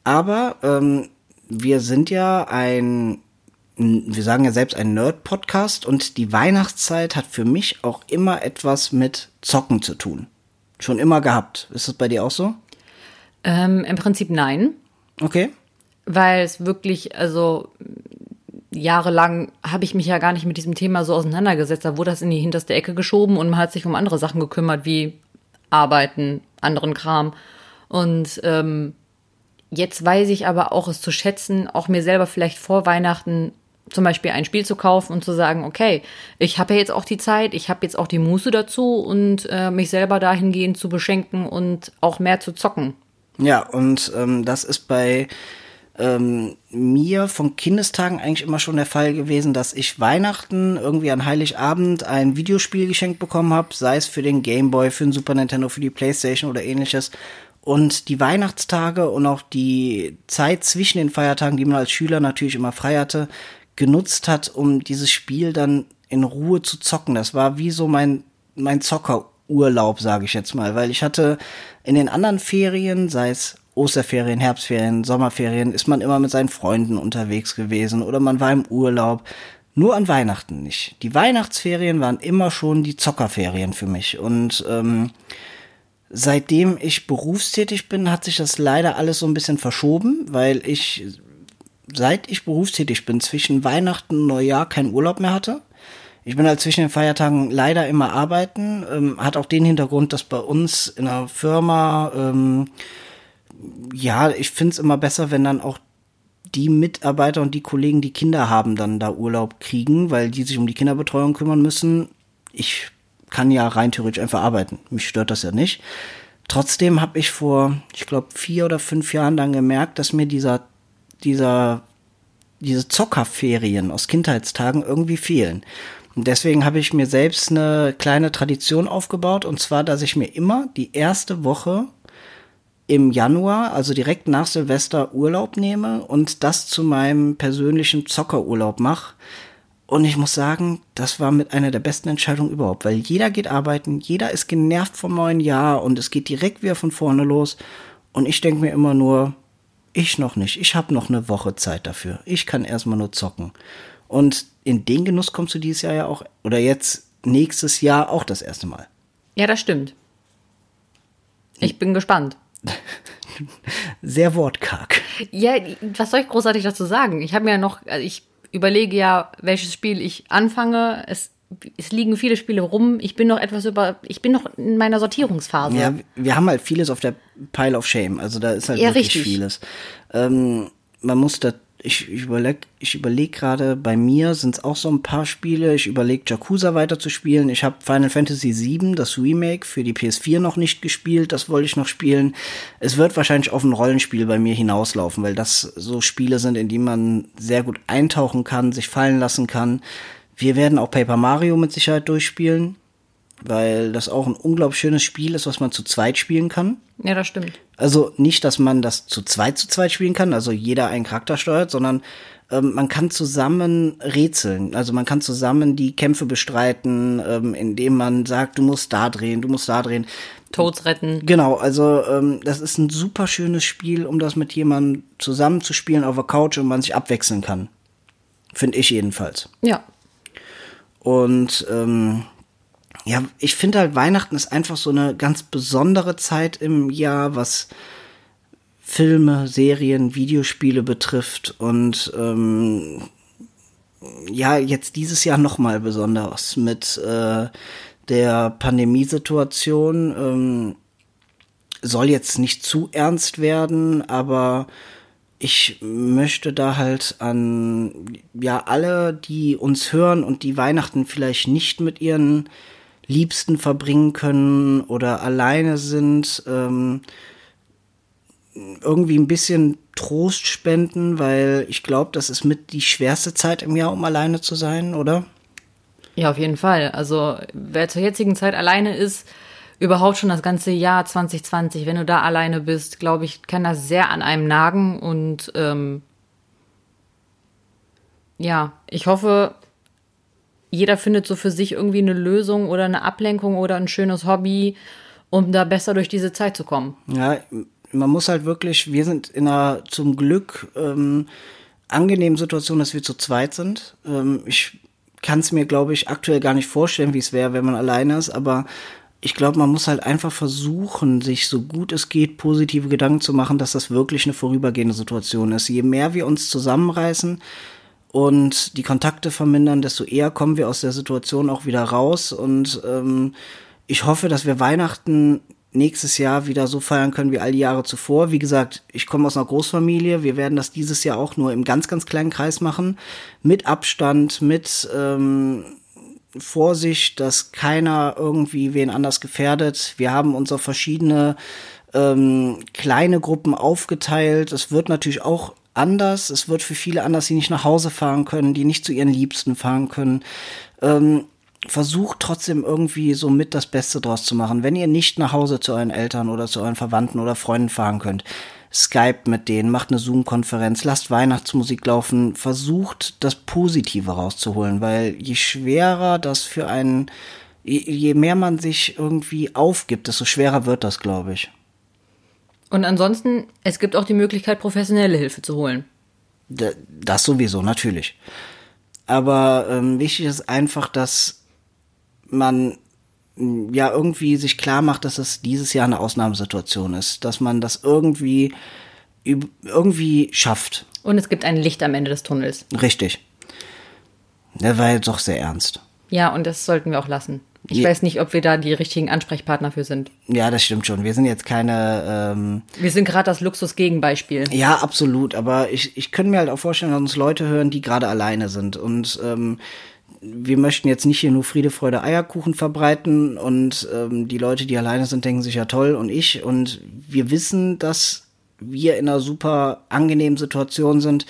Aber ähm, wir sind ja ein, wir sagen ja selbst ein Nerd-Podcast und die Weihnachtszeit hat für mich auch immer etwas mit Zocken zu tun. Schon immer gehabt. Ist das bei dir auch so? Ähm, Im Prinzip nein, Okay. weil es wirklich, also jahrelang habe ich mich ja gar nicht mit diesem Thema so auseinandergesetzt. Da wurde das in die hinterste Ecke geschoben und man hat sich um andere Sachen gekümmert, wie Arbeiten, anderen Kram. Und ähm, jetzt weiß ich aber auch es zu schätzen, auch mir selber vielleicht vor Weihnachten zum Beispiel ein Spiel zu kaufen und zu sagen, okay, ich habe ja jetzt auch die Zeit, ich habe jetzt auch die Muße dazu und äh, mich selber dahingehend zu beschenken und auch mehr zu zocken. Ja, und ähm, das ist bei ähm, mir von Kindestagen eigentlich immer schon der Fall gewesen, dass ich Weihnachten irgendwie an Heiligabend ein Videospiel geschenkt bekommen habe, sei es für den Game Boy, für den Super Nintendo, für die Playstation oder ähnliches. Und die Weihnachtstage und auch die Zeit zwischen den Feiertagen, die man als Schüler natürlich immer frei hatte, genutzt hat, um dieses Spiel dann in Ruhe zu zocken. Das war wie so mein, mein Zockerurlaub, sage ich jetzt mal, weil ich hatte in den anderen Ferien, sei es Osterferien, Herbstferien, Sommerferien, ist man immer mit seinen Freunden unterwegs gewesen oder man war im Urlaub. Nur an Weihnachten nicht. Die Weihnachtsferien waren immer schon die Zockerferien für mich. Und ähm, seitdem ich berufstätig bin, hat sich das leider alles so ein bisschen verschoben, weil ich, seit ich berufstätig bin, zwischen Weihnachten und Neujahr keinen Urlaub mehr hatte. Ich bin halt zwischen den Feiertagen leider immer arbeiten. Ähm, hat auch den Hintergrund, dass bei uns in der Firma, ähm, ja, ich find's immer besser, wenn dann auch die Mitarbeiter und die Kollegen, die Kinder haben, dann da Urlaub kriegen, weil die sich um die Kinderbetreuung kümmern müssen. Ich kann ja rein theoretisch einfach arbeiten. Mich stört das ja nicht. Trotzdem habe ich vor, ich glaube, vier oder fünf Jahren dann gemerkt, dass mir dieser, dieser, diese Zockerferien aus Kindheitstagen irgendwie fehlen. Und deswegen habe ich mir selbst eine kleine Tradition aufgebaut, und zwar, dass ich mir immer die erste Woche im Januar, also direkt nach Silvester, Urlaub nehme und das zu meinem persönlichen Zockerurlaub mache. Und ich muss sagen, das war mit einer der besten Entscheidungen überhaupt, weil jeder geht arbeiten, jeder ist genervt vom neuen Jahr und es geht direkt wieder von vorne los. Und ich denke mir immer nur, ich noch nicht, ich habe noch eine Woche Zeit dafür. Ich kann erstmal nur zocken. Und in den Genuss kommst du dieses Jahr ja auch, oder jetzt nächstes Jahr auch das erste Mal. Ja, das stimmt. Ich bin gespannt. Sehr wortkarg. Ja, was soll ich großartig dazu sagen? Ich habe mir ja noch, also ich überlege ja, welches Spiel ich anfange. Es, es liegen viele Spiele rum. Ich bin noch etwas über, ich bin noch in meiner Sortierungsphase. Ja, wir haben halt vieles auf der Pile of Shame. Also da ist halt ja, wirklich richtig. vieles. Ähm, man muss da ich, ich überlege ich überleg gerade, bei mir sind es auch so ein paar Spiele. Ich überlege, Jakuza weiterzuspielen. Ich habe Final Fantasy VII, das Remake, für die PS4 noch nicht gespielt. Das wollte ich noch spielen. Es wird wahrscheinlich auf ein Rollenspiel bei mir hinauslaufen, weil das so Spiele sind, in die man sehr gut eintauchen kann, sich fallen lassen kann. Wir werden auch Paper Mario mit Sicherheit durchspielen weil das auch ein unglaublich schönes Spiel ist, was man zu zweit spielen kann. Ja, das stimmt. Also nicht, dass man das zu zweit zu zweit spielen kann, also jeder einen Charakter steuert, sondern ähm, man kann zusammen rätseln. Also man kann zusammen die Kämpfe bestreiten, ähm, indem man sagt, du musst da drehen, du musst da drehen. Toads retten. Genau, also ähm, das ist ein super schönes Spiel, um das mit jemandem zusammen zu spielen auf der Couch und man sich abwechseln kann. Finde ich jedenfalls. Ja. Und ähm, ja, ich finde halt, Weihnachten ist einfach so eine ganz besondere Zeit im Jahr, was Filme, Serien, Videospiele betrifft. Und ähm, ja, jetzt dieses Jahr noch mal besonders mit äh, der Pandemiesituation. Ähm, soll jetzt nicht zu ernst werden, aber ich möchte da halt an ja alle, die uns hören und die Weihnachten vielleicht nicht mit ihren Liebsten verbringen können oder alleine sind, ähm, irgendwie ein bisschen Trost spenden, weil ich glaube, das ist mit die schwerste Zeit im Jahr, um alleine zu sein, oder? Ja, auf jeden Fall. Also wer zur jetzigen Zeit alleine ist, überhaupt schon das ganze Jahr 2020, wenn du da alleine bist, glaube ich, kann das sehr an einem nagen und ähm, ja, ich hoffe, jeder findet so für sich irgendwie eine Lösung oder eine Ablenkung oder ein schönes Hobby, um da besser durch diese Zeit zu kommen. Ja, man muss halt wirklich, wir sind in einer zum Glück ähm, angenehmen Situation, dass wir zu zweit sind. Ähm, ich kann es mir, glaube ich, aktuell gar nicht vorstellen, wie es wäre, wenn man alleine ist, aber ich glaube, man muss halt einfach versuchen, sich so gut es geht positive Gedanken zu machen, dass das wirklich eine vorübergehende Situation ist. Je mehr wir uns zusammenreißen, und die Kontakte vermindern, desto eher kommen wir aus der Situation auch wieder raus. Und ähm, ich hoffe, dass wir Weihnachten nächstes Jahr wieder so feiern können wie all die Jahre zuvor. Wie gesagt, ich komme aus einer Großfamilie. Wir werden das dieses Jahr auch nur im ganz, ganz kleinen Kreis machen. Mit Abstand, mit ähm, Vorsicht, dass keiner irgendwie wen anders gefährdet. Wir haben uns auf verschiedene ähm, kleine Gruppen aufgeteilt. Es wird natürlich auch anders. Es wird für viele anders, die nicht nach Hause fahren können, die nicht zu ihren Liebsten fahren können. Ähm, versucht trotzdem irgendwie so mit das Beste draus zu machen. Wenn ihr nicht nach Hause zu euren Eltern oder zu euren Verwandten oder Freunden fahren könnt, Skype mit denen, macht eine Zoom-Konferenz, lasst Weihnachtsmusik laufen, versucht das Positive rauszuholen, weil je schwerer das für einen, je mehr man sich irgendwie aufgibt, desto schwerer wird das, glaube ich. Und ansonsten, es gibt auch die Möglichkeit, professionelle Hilfe zu holen. Das sowieso, natürlich. Aber ähm, wichtig ist einfach, dass man ja irgendwie sich klar macht, dass es dieses Jahr eine Ausnahmesituation ist, dass man das irgendwie irgendwie schafft. Und es gibt ein Licht am Ende des Tunnels. Richtig. Der war jetzt doch sehr ernst. Ja, und das sollten wir auch lassen. Ich ja. weiß nicht, ob wir da die richtigen Ansprechpartner für sind. Ja, das stimmt schon. Wir sind jetzt keine. Ähm wir sind gerade das Luxus-Gegenbeispiel. Ja, absolut. Aber ich, ich könnte mir halt auch vorstellen, dass uns Leute hören, die gerade alleine sind. Und ähm, wir möchten jetzt nicht hier nur Friede, Freude, Eierkuchen verbreiten und ähm, die Leute, die alleine sind, denken sich ja toll und ich und wir wissen, dass wir in einer super angenehmen Situation sind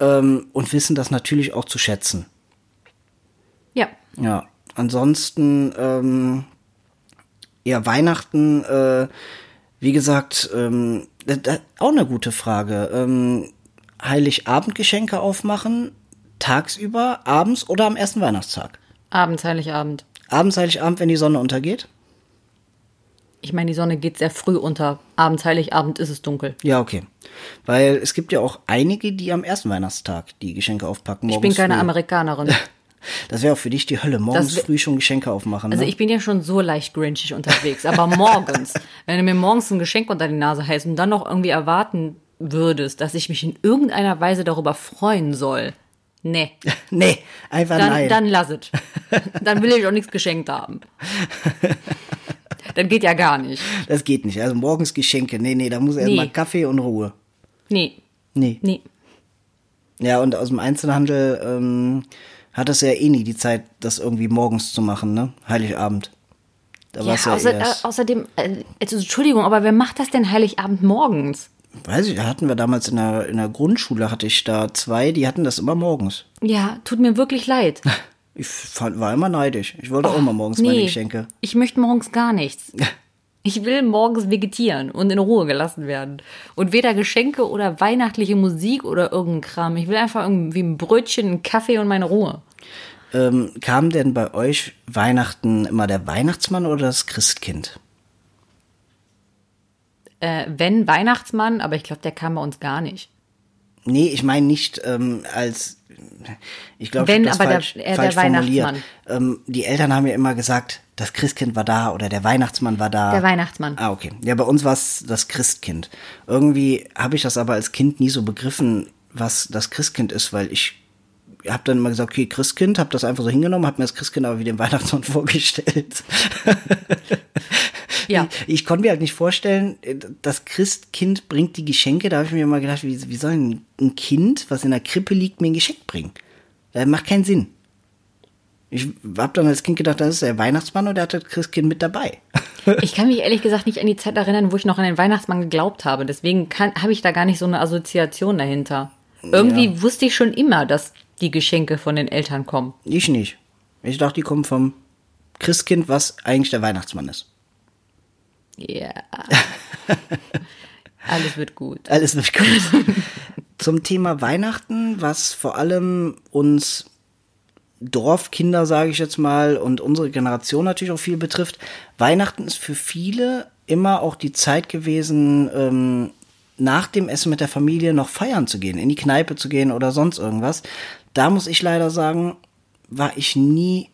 ähm, und wissen das natürlich auch zu schätzen. Ja. Ja. Ansonsten, ähm, ja, Weihnachten, äh, wie gesagt, ähm, das, auch eine gute Frage. Ähm, Heiligabendgeschenke aufmachen tagsüber, abends oder am ersten Weihnachtstag? Abends, Heiligabend. Abends, Heiligabend, wenn die Sonne untergeht? Ich meine, die Sonne geht sehr früh unter. Abends, Heiligabend ist es dunkel. Ja, okay. Weil es gibt ja auch einige, die am ersten Weihnachtstag die Geschenke aufpacken. Ich bin keine früh. Amerikanerin. Das wäre auch für dich die Hölle, morgens früh schon Geschenke aufmachen. Also ne? ich bin ja schon so leicht grinchig unterwegs, aber morgens, wenn du mir morgens ein Geschenk unter die Nase hältst und dann noch irgendwie erwarten würdest, dass ich mich in irgendeiner Weise darüber freuen soll, Nee. nee, einfach dann, nein. Dann lass es. Dann will ich auch nichts geschenkt haben. dann geht ja gar nicht. Das geht nicht. Also morgens Geschenke. Nee, nee, da muss nee. mal Kaffee und Ruhe. Nee. Nee. Nee. Ja, und aus dem Einzelhandel ähm, hat es ja eh nie die Zeit, das irgendwie morgens zu machen, ne? Heiligabend. Da ja, ja außer, äh, außerdem, äh, also, Entschuldigung, aber wer macht das denn Heiligabend morgens? weiß ich, hatten wir damals in der, in der Grundschule, hatte ich da zwei, die hatten das immer morgens. Ja, tut mir wirklich leid. Ich fand, war immer neidisch. Ich wollte oh, auch immer morgens nee, meine Geschenke. Ich möchte morgens gar nichts. Ich will morgens vegetieren und in Ruhe gelassen werden. Und weder Geschenke oder weihnachtliche Musik oder irgendein Kram. Ich will einfach irgendwie ein Brötchen, einen Kaffee und meine Ruhe. Ähm, kam denn bei euch Weihnachten immer der Weihnachtsmann oder das Christkind? äh, wenn Weihnachtsmann, aber ich glaube, der kam bei uns gar nicht. Nee, ich meine nicht ähm, als ich glaube, wenn das aber falsch, der, falsch der Weihnachtsmann. Ähm, die Eltern haben ja immer gesagt, das Christkind war da oder der Weihnachtsmann war da. Der Weihnachtsmann. Ah, okay. Ja, bei uns war es das Christkind. Irgendwie habe ich das aber als Kind nie so begriffen, was das Christkind ist, weil ich habe dann immer gesagt, okay, Christkind, habe das einfach so hingenommen, habe mir das Christkind aber wie den Weihnachtsmann vorgestellt. Ja. Ich, ich, konnte mir halt nicht vorstellen, das Christkind bringt die Geschenke. Da habe ich mir immer gedacht, wie, wie soll ein, ein Kind, was in der Krippe liegt, mir ein Geschenk bringen? Das macht keinen Sinn. Ich habe dann als Kind gedacht, das ist der Weihnachtsmann und der hat das Christkind mit dabei. ich kann mich ehrlich gesagt nicht an die Zeit erinnern, wo ich noch an den Weihnachtsmann geglaubt habe. Deswegen habe ich da gar nicht so eine Assoziation dahinter. Irgendwie ja. wusste ich schon immer, dass die Geschenke von den Eltern kommen. Ich nicht. Ich dachte, die kommen vom Christkind, was eigentlich der Weihnachtsmann ist. Ja. Alles wird gut. Alles wird gut. Zum Thema Weihnachten, was vor allem uns Dorfkinder, sage ich jetzt mal, und unsere Generation natürlich auch viel betrifft. Weihnachten ist für viele immer auch die Zeit gewesen, ähm, nach dem Essen mit der Familie noch feiern zu gehen, in die Kneipe zu gehen oder sonst irgendwas. Da muss ich leider sagen, war ich nie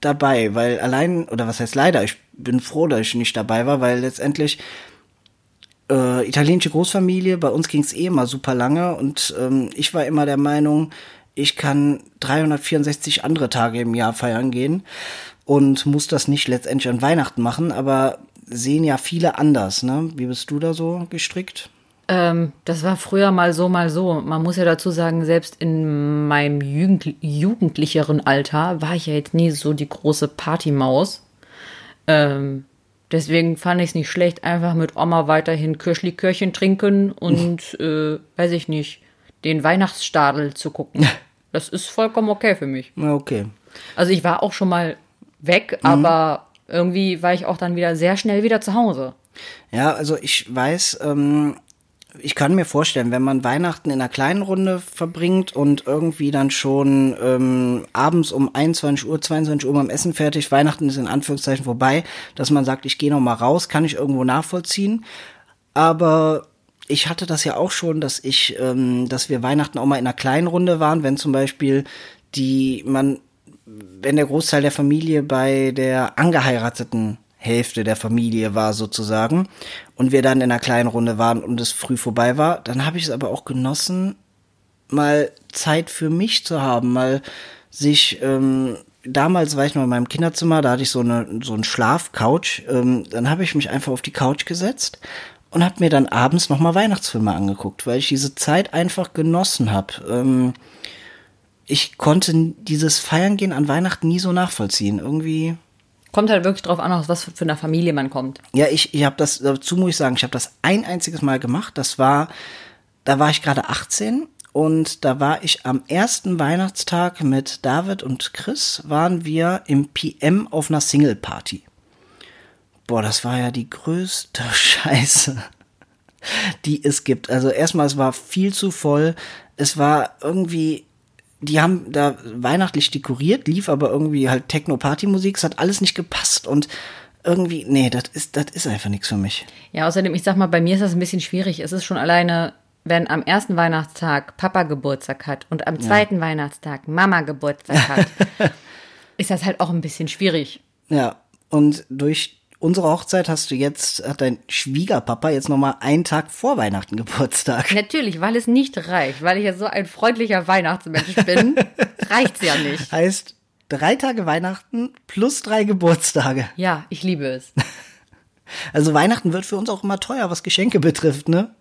dabei, weil allein, oder was heißt leider, ich bin froh, dass ich nicht dabei war, weil letztendlich äh, italienische Großfamilie, bei uns ging es eh immer super lange und ähm, ich war immer der Meinung, ich kann 364 andere Tage im Jahr feiern gehen und muss das nicht letztendlich an Weihnachten machen, aber sehen ja viele anders, ne? Wie bist du da so gestrickt? Ähm, das war früher mal so, mal so. Man muss ja dazu sagen, selbst in meinem Jugend jugendlicheren Alter war ich ja jetzt nie so die große Partymaus. Ähm, deswegen fand ich es nicht schlecht, einfach mit Oma weiterhin Kirschlikörchen trinken und, äh, weiß ich nicht, den Weihnachtsstadel zu gucken. Das ist vollkommen okay für mich. Okay. Also ich war auch schon mal weg, aber irgendwie war ich auch dann wieder sehr schnell wieder zu Hause. Ja, also ich weiß, ähm, ich kann mir vorstellen, wenn man Weihnachten in einer kleinen Runde verbringt und irgendwie dann schon ähm, abends um 21 Uhr, 22 Uhr beim Essen fertig, Weihnachten ist in Anführungszeichen vorbei, dass man sagt, ich gehe noch mal raus, kann ich irgendwo nachvollziehen. Aber ich hatte das ja auch schon, dass ich, ähm, dass wir Weihnachten auch mal in einer kleinen Runde waren, wenn zum Beispiel die man, wenn der Großteil der Familie bei der angeheirateten Hälfte der Familie war sozusagen und wir dann in einer kleinen Runde waren und es früh vorbei war, dann habe ich es aber auch genossen, mal Zeit für mich zu haben, mal sich ähm, damals war ich noch in meinem Kinderzimmer, da hatte ich so eine so einen Schlafcouch, ähm, dann habe ich mich einfach auf die Couch gesetzt und habe mir dann abends noch mal Weihnachtsfilme angeguckt, weil ich diese Zeit einfach genossen habe. Ähm, ich konnte dieses Feiern gehen an Weihnachten nie so nachvollziehen. Irgendwie Kommt halt wirklich drauf an, aus was für einer Familie man kommt. Ja, ich, ich habe das, dazu muss ich sagen, ich habe das ein einziges Mal gemacht. Das war, da war ich gerade 18 und da war ich am ersten Weihnachtstag mit David und Chris, waren wir im PM auf einer Single-Party. Boah, das war ja die größte Scheiße, die es gibt. Also erstmal, es war viel zu voll. Es war irgendwie, die haben da weihnachtlich dekoriert, lief aber irgendwie halt Techno-Party-Musik, es hat alles nicht gepasst und irgendwie, nee, das ist, das ist einfach nichts für mich. Ja, außerdem, ich sag mal, bei mir ist das ein bisschen schwierig. Es ist schon alleine, wenn am ersten Weihnachtstag Papa Geburtstag hat und am zweiten ja. Weihnachtstag Mama Geburtstag hat, ist das halt auch ein bisschen schwierig. Ja, und durch unsere Hochzeit hast du jetzt, hat dein Schwiegerpapa jetzt nochmal einen Tag vor Weihnachten Geburtstag. Natürlich, weil es nicht reicht, weil ich ja so ein freundlicher Weihnachtsmensch bin, reicht's ja nicht. Heißt, drei Tage Weihnachten plus drei Geburtstage. Ja, ich liebe es. Also Weihnachten wird für uns auch immer teuer, was Geschenke betrifft, ne?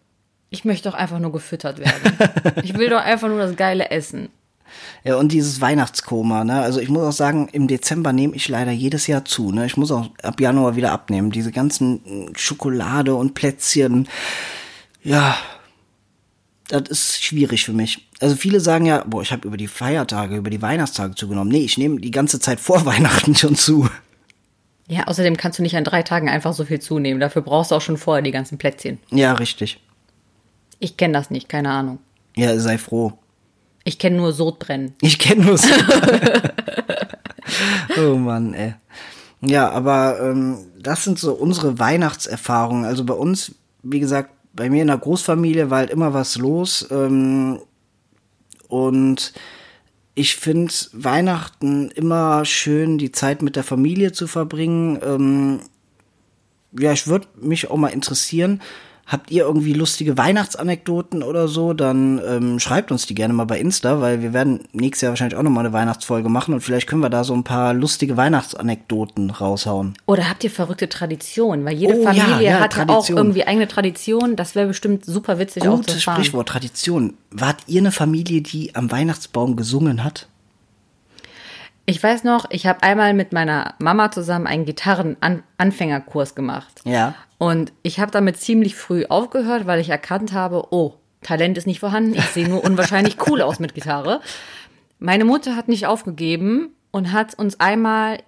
Ich möchte doch einfach nur gefüttert werden. ich will doch einfach nur das geile Essen. Ja, und dieses Weihnachtskoma, ne? Also ich muss auch sagen, im Dezember nehme ich leider jedes Jahr zu, ne? Ich muss auch ab Januar wieder abnehmen. Diese ganzen Schokolade und Plätzchen, ja, das ist schwierig für mich. Also viele sagen ja, boah, ich habe über die Feiertage, über die Weihnachtstage zugenommen. Nee, ich nehme die ganze Zeit vor Weihnachten schon zu. Ja, außerdem kannst du nicht an drei Tagen einfach so viel zunehmen. Dafür brauchst du auch schon vorher die ganzen Plätzchen. Ja, richtig. Ich kenne das nicht, keine Ahnung. Ja, sei froh. Ich kenne nur Sodbrennen. Ich kenne nur Sodbrennen. oh Mann, ey. Ja, aber ähm, das sind so unsere Weihnachtserfahrungen. Also bei uns, wie gesagt, bei mir in der Großfamilie war halt immer was los. Ähm, und ich finde Weihnachten immer schön, die Zeit mit der Familie zu verbringen. Ähm, ja, ich würde mich auch mal interessieren, Habt ihr irgendwie lustige Weihnachtsanekdoten oder so, dann ähm, schreibt uns die gerne mal bei Insta, weil wir werden nächstes Jahr wahrscheinlich auch nochmal eine Weihnachtsfolge machen und vielleicht können wir da so ein paar lustige Weihnachtsanekdoten raushauen. Oder habt ihr verrückte Traditionen? Weil jede oh, Familie ja, ja, hat Tradition. auch irgendwie eigene Traditionen. Das wäre bestimmt super witzig Gutes auch zu erfahren. Sprichwort, Tradition. Wart ihr eine Familie, die am Weihnachtsbaum gesungen hat? Ich weiß noch, ich habe einmal mit meiner Mama zusammen einen Gitarrenanfängerkurs gemacht. Ja. Und ich habe damit ziemlich früh aufgehört, weil ich erkannt habe, oh, Talent ist nicht vorhanden, ich sehe nur unwahrscheinlich cool aus mit Gitarre. Meine Mutter hat nicht aufgegeben und hat uns einmal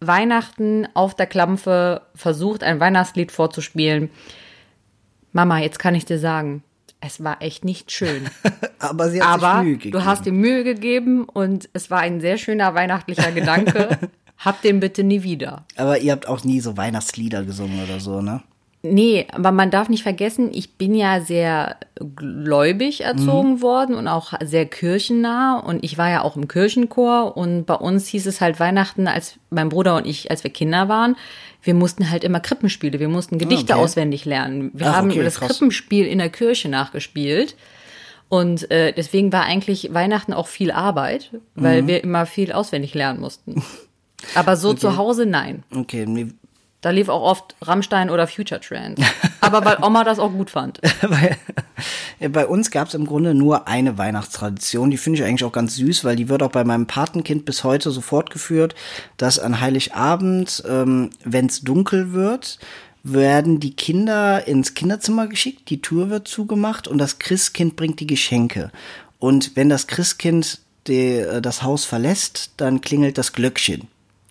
Weihnachten auf der Klampfe versucht, ein Weihnachtslied vorzuspielen. Mama, jetzt kann ich dir sagen, es war echt nicht schön. Aber sie hat Aber sich Mühe gegeben. du hast dir Mühe gegeben und es war ein sehr schöner weihnachtlicher Gedanke. Hab den bitte nie wieder. Aber ihr habt auch nie so Weihnachtslieder gesungen oder so, ne? Nee, aber man darf nicht vergessen, ich bin ja sehr gläubig erzogen mhm. worden und auch sehr kirchennah und ich war ja auch im Kirchenchor und bei uns hieß es halt Weihnachten, als mein Bruder und ich, als wir Kinder waren, wir mussten halt immer Krippenspiele, wir mussten Gedichte okay. auswendig lernen. Wir Ach, haben okay, das krass. Krippenspiel in der Kirche nachgespielt. Und äh, deswegen war eigentlich Weihnachten auch viel Arbeit, weil mhm. wir immer viel auswendig lernen mussten. Aber so okay. zu Hause nein. Okay, da lief auch oft Rammstein oder Future Trend. Aber weil Oma das auch gut fand. bei uns gab es im Grunde nur eine Weihnachtstradition. Die finde ich eigentlich auch ganz süß, weil die wird auch bei meinem Patenkind bis heute so fortgeführt, dass an Heiligabend, ähm, wenn es dunkel wird, werden die Kinder ins Kinderzimmer geschickt, die Tür wird zugemacht und das Christkind bringt die Geschenke. Und wenn das Christkind die, äh, das Haus verlässt, dann klingelt das Glöckchen.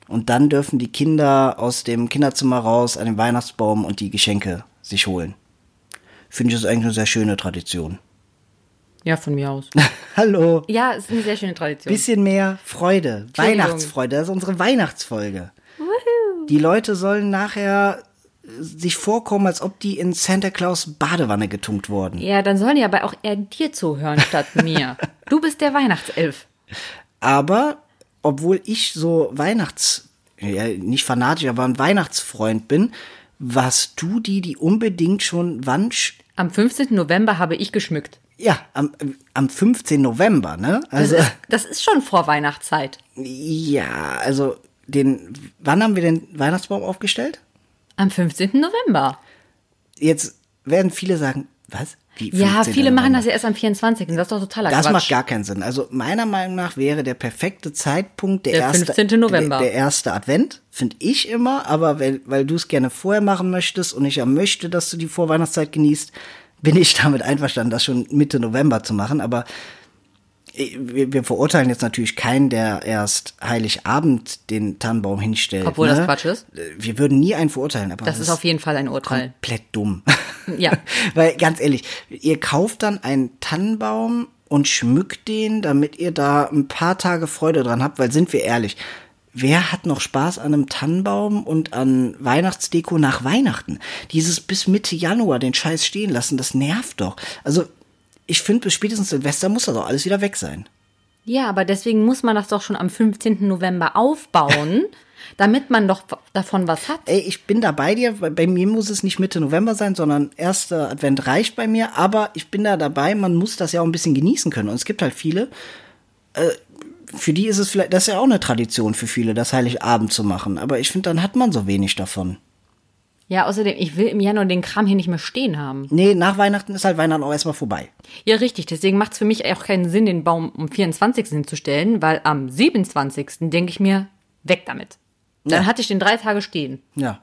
Und dann dürfen die Kinder aus dem Kinderzimmer raus an den Weihnachtsbaum und die Geschenke sich holen. Finde ich das eigentlich eine sehr schöne Tradition. Ja, von mir aus. Hallo. Ja, es ist eine sehr schöne Tradition. Bisschen mehr Freude. Weihnachtsfreude. Das ist unsere Weihnachtsfolge. Die Leute sollen nachher sich vorkommen, als ob die in Santa Claus Badewanne getunkt wurden. Ja, dann sollen die aber auch eher dir zuhören statt mir. Du bist der Weihnachtself. Aber obwohl ich so Weihnachts, ja, nicht fanatisch, aber ein Weihnachtsfreund bin, warst du die, die unbedingt schon wann? Am 15. November habe ich geschmückt. Ja, am, am 15. November, ne? Das, Also, ist, das ist schon vor Weihnachtszeit. ja, also den, wann haben wir den Weihnachtsbaum aufgestellt? Am 15. November. Jetzt werden viele sagen, was? Ja, 15. viele machen das ja erst am 24. Das ist doch totaler Das Quatsch. macht gar keinen Sinn. Also meiner Meinung nach wäre der perfekte Zeitpunkt der, Der erste, 15. November. Der, der erste Advent, finde ich immer. Aber weil, weil du es gerne vorher machen möchtest und ich ja möchte, dass du die Vorweihnachtszeit genießt, bin ich damit einverstanden, das schon Mitte November zu machen. Aber wir, wir verurteilen jetzt natürlich keinen, der erst Heiligabend den Tannenbaum hinstellt. Obwohl ne? das Quatsch ist. Wir würden nie einen verurteilen, aber Das ist auf jeden Fall ein Urteil. komplett dumm. Ja. Weil ganz ehrlich, ihr kauft dann einen Tannenbaum und schmückt den, damit ihr da ein paar Tage Freude dran habt, weil sind wir ehrlich, wer hat noch Spaß an einem Tannenbaum und an Weihnachtsdeko nach Weihnachten? Dieses bis Mitte Januar den Scheiß stehen lassen, das nervt doch. Also, ich finde, bis spätestens Silvester muss das doch alles wieder weg sein. Ja, aber deswegen muss man das doch schon am 15. November aufbauen, damit man doch davon was hat. Ey, ich bin da bei dir. Bei bei mir muss es nicht Mitte November sein, sondern erster Advent reicht bei mir. Aber ich bin da dabei. Man muss das ja auch ein bisschen genießen können. Und es gibt halt viele, äh, für die ist es vielleicht, das ist ja auch eine Tradition für viele, das Heiligabend zu machen. Aber ich finde, dann hat man so wenig davon. Ja, außerdem, ich will im Januar den Kram hier nicht mehr stehen haben. Nee, nach Weihnachten ist halt Weihnachten auch erstmal vorbei. Ja, richtig. Deswegen macht es für mich auch keinen Sinn, den Baum am 24. hinzustellen, weil am 27. denke ich mir, weg damit. Dann Ja. hatte ich den drei Tage stehen. Ja.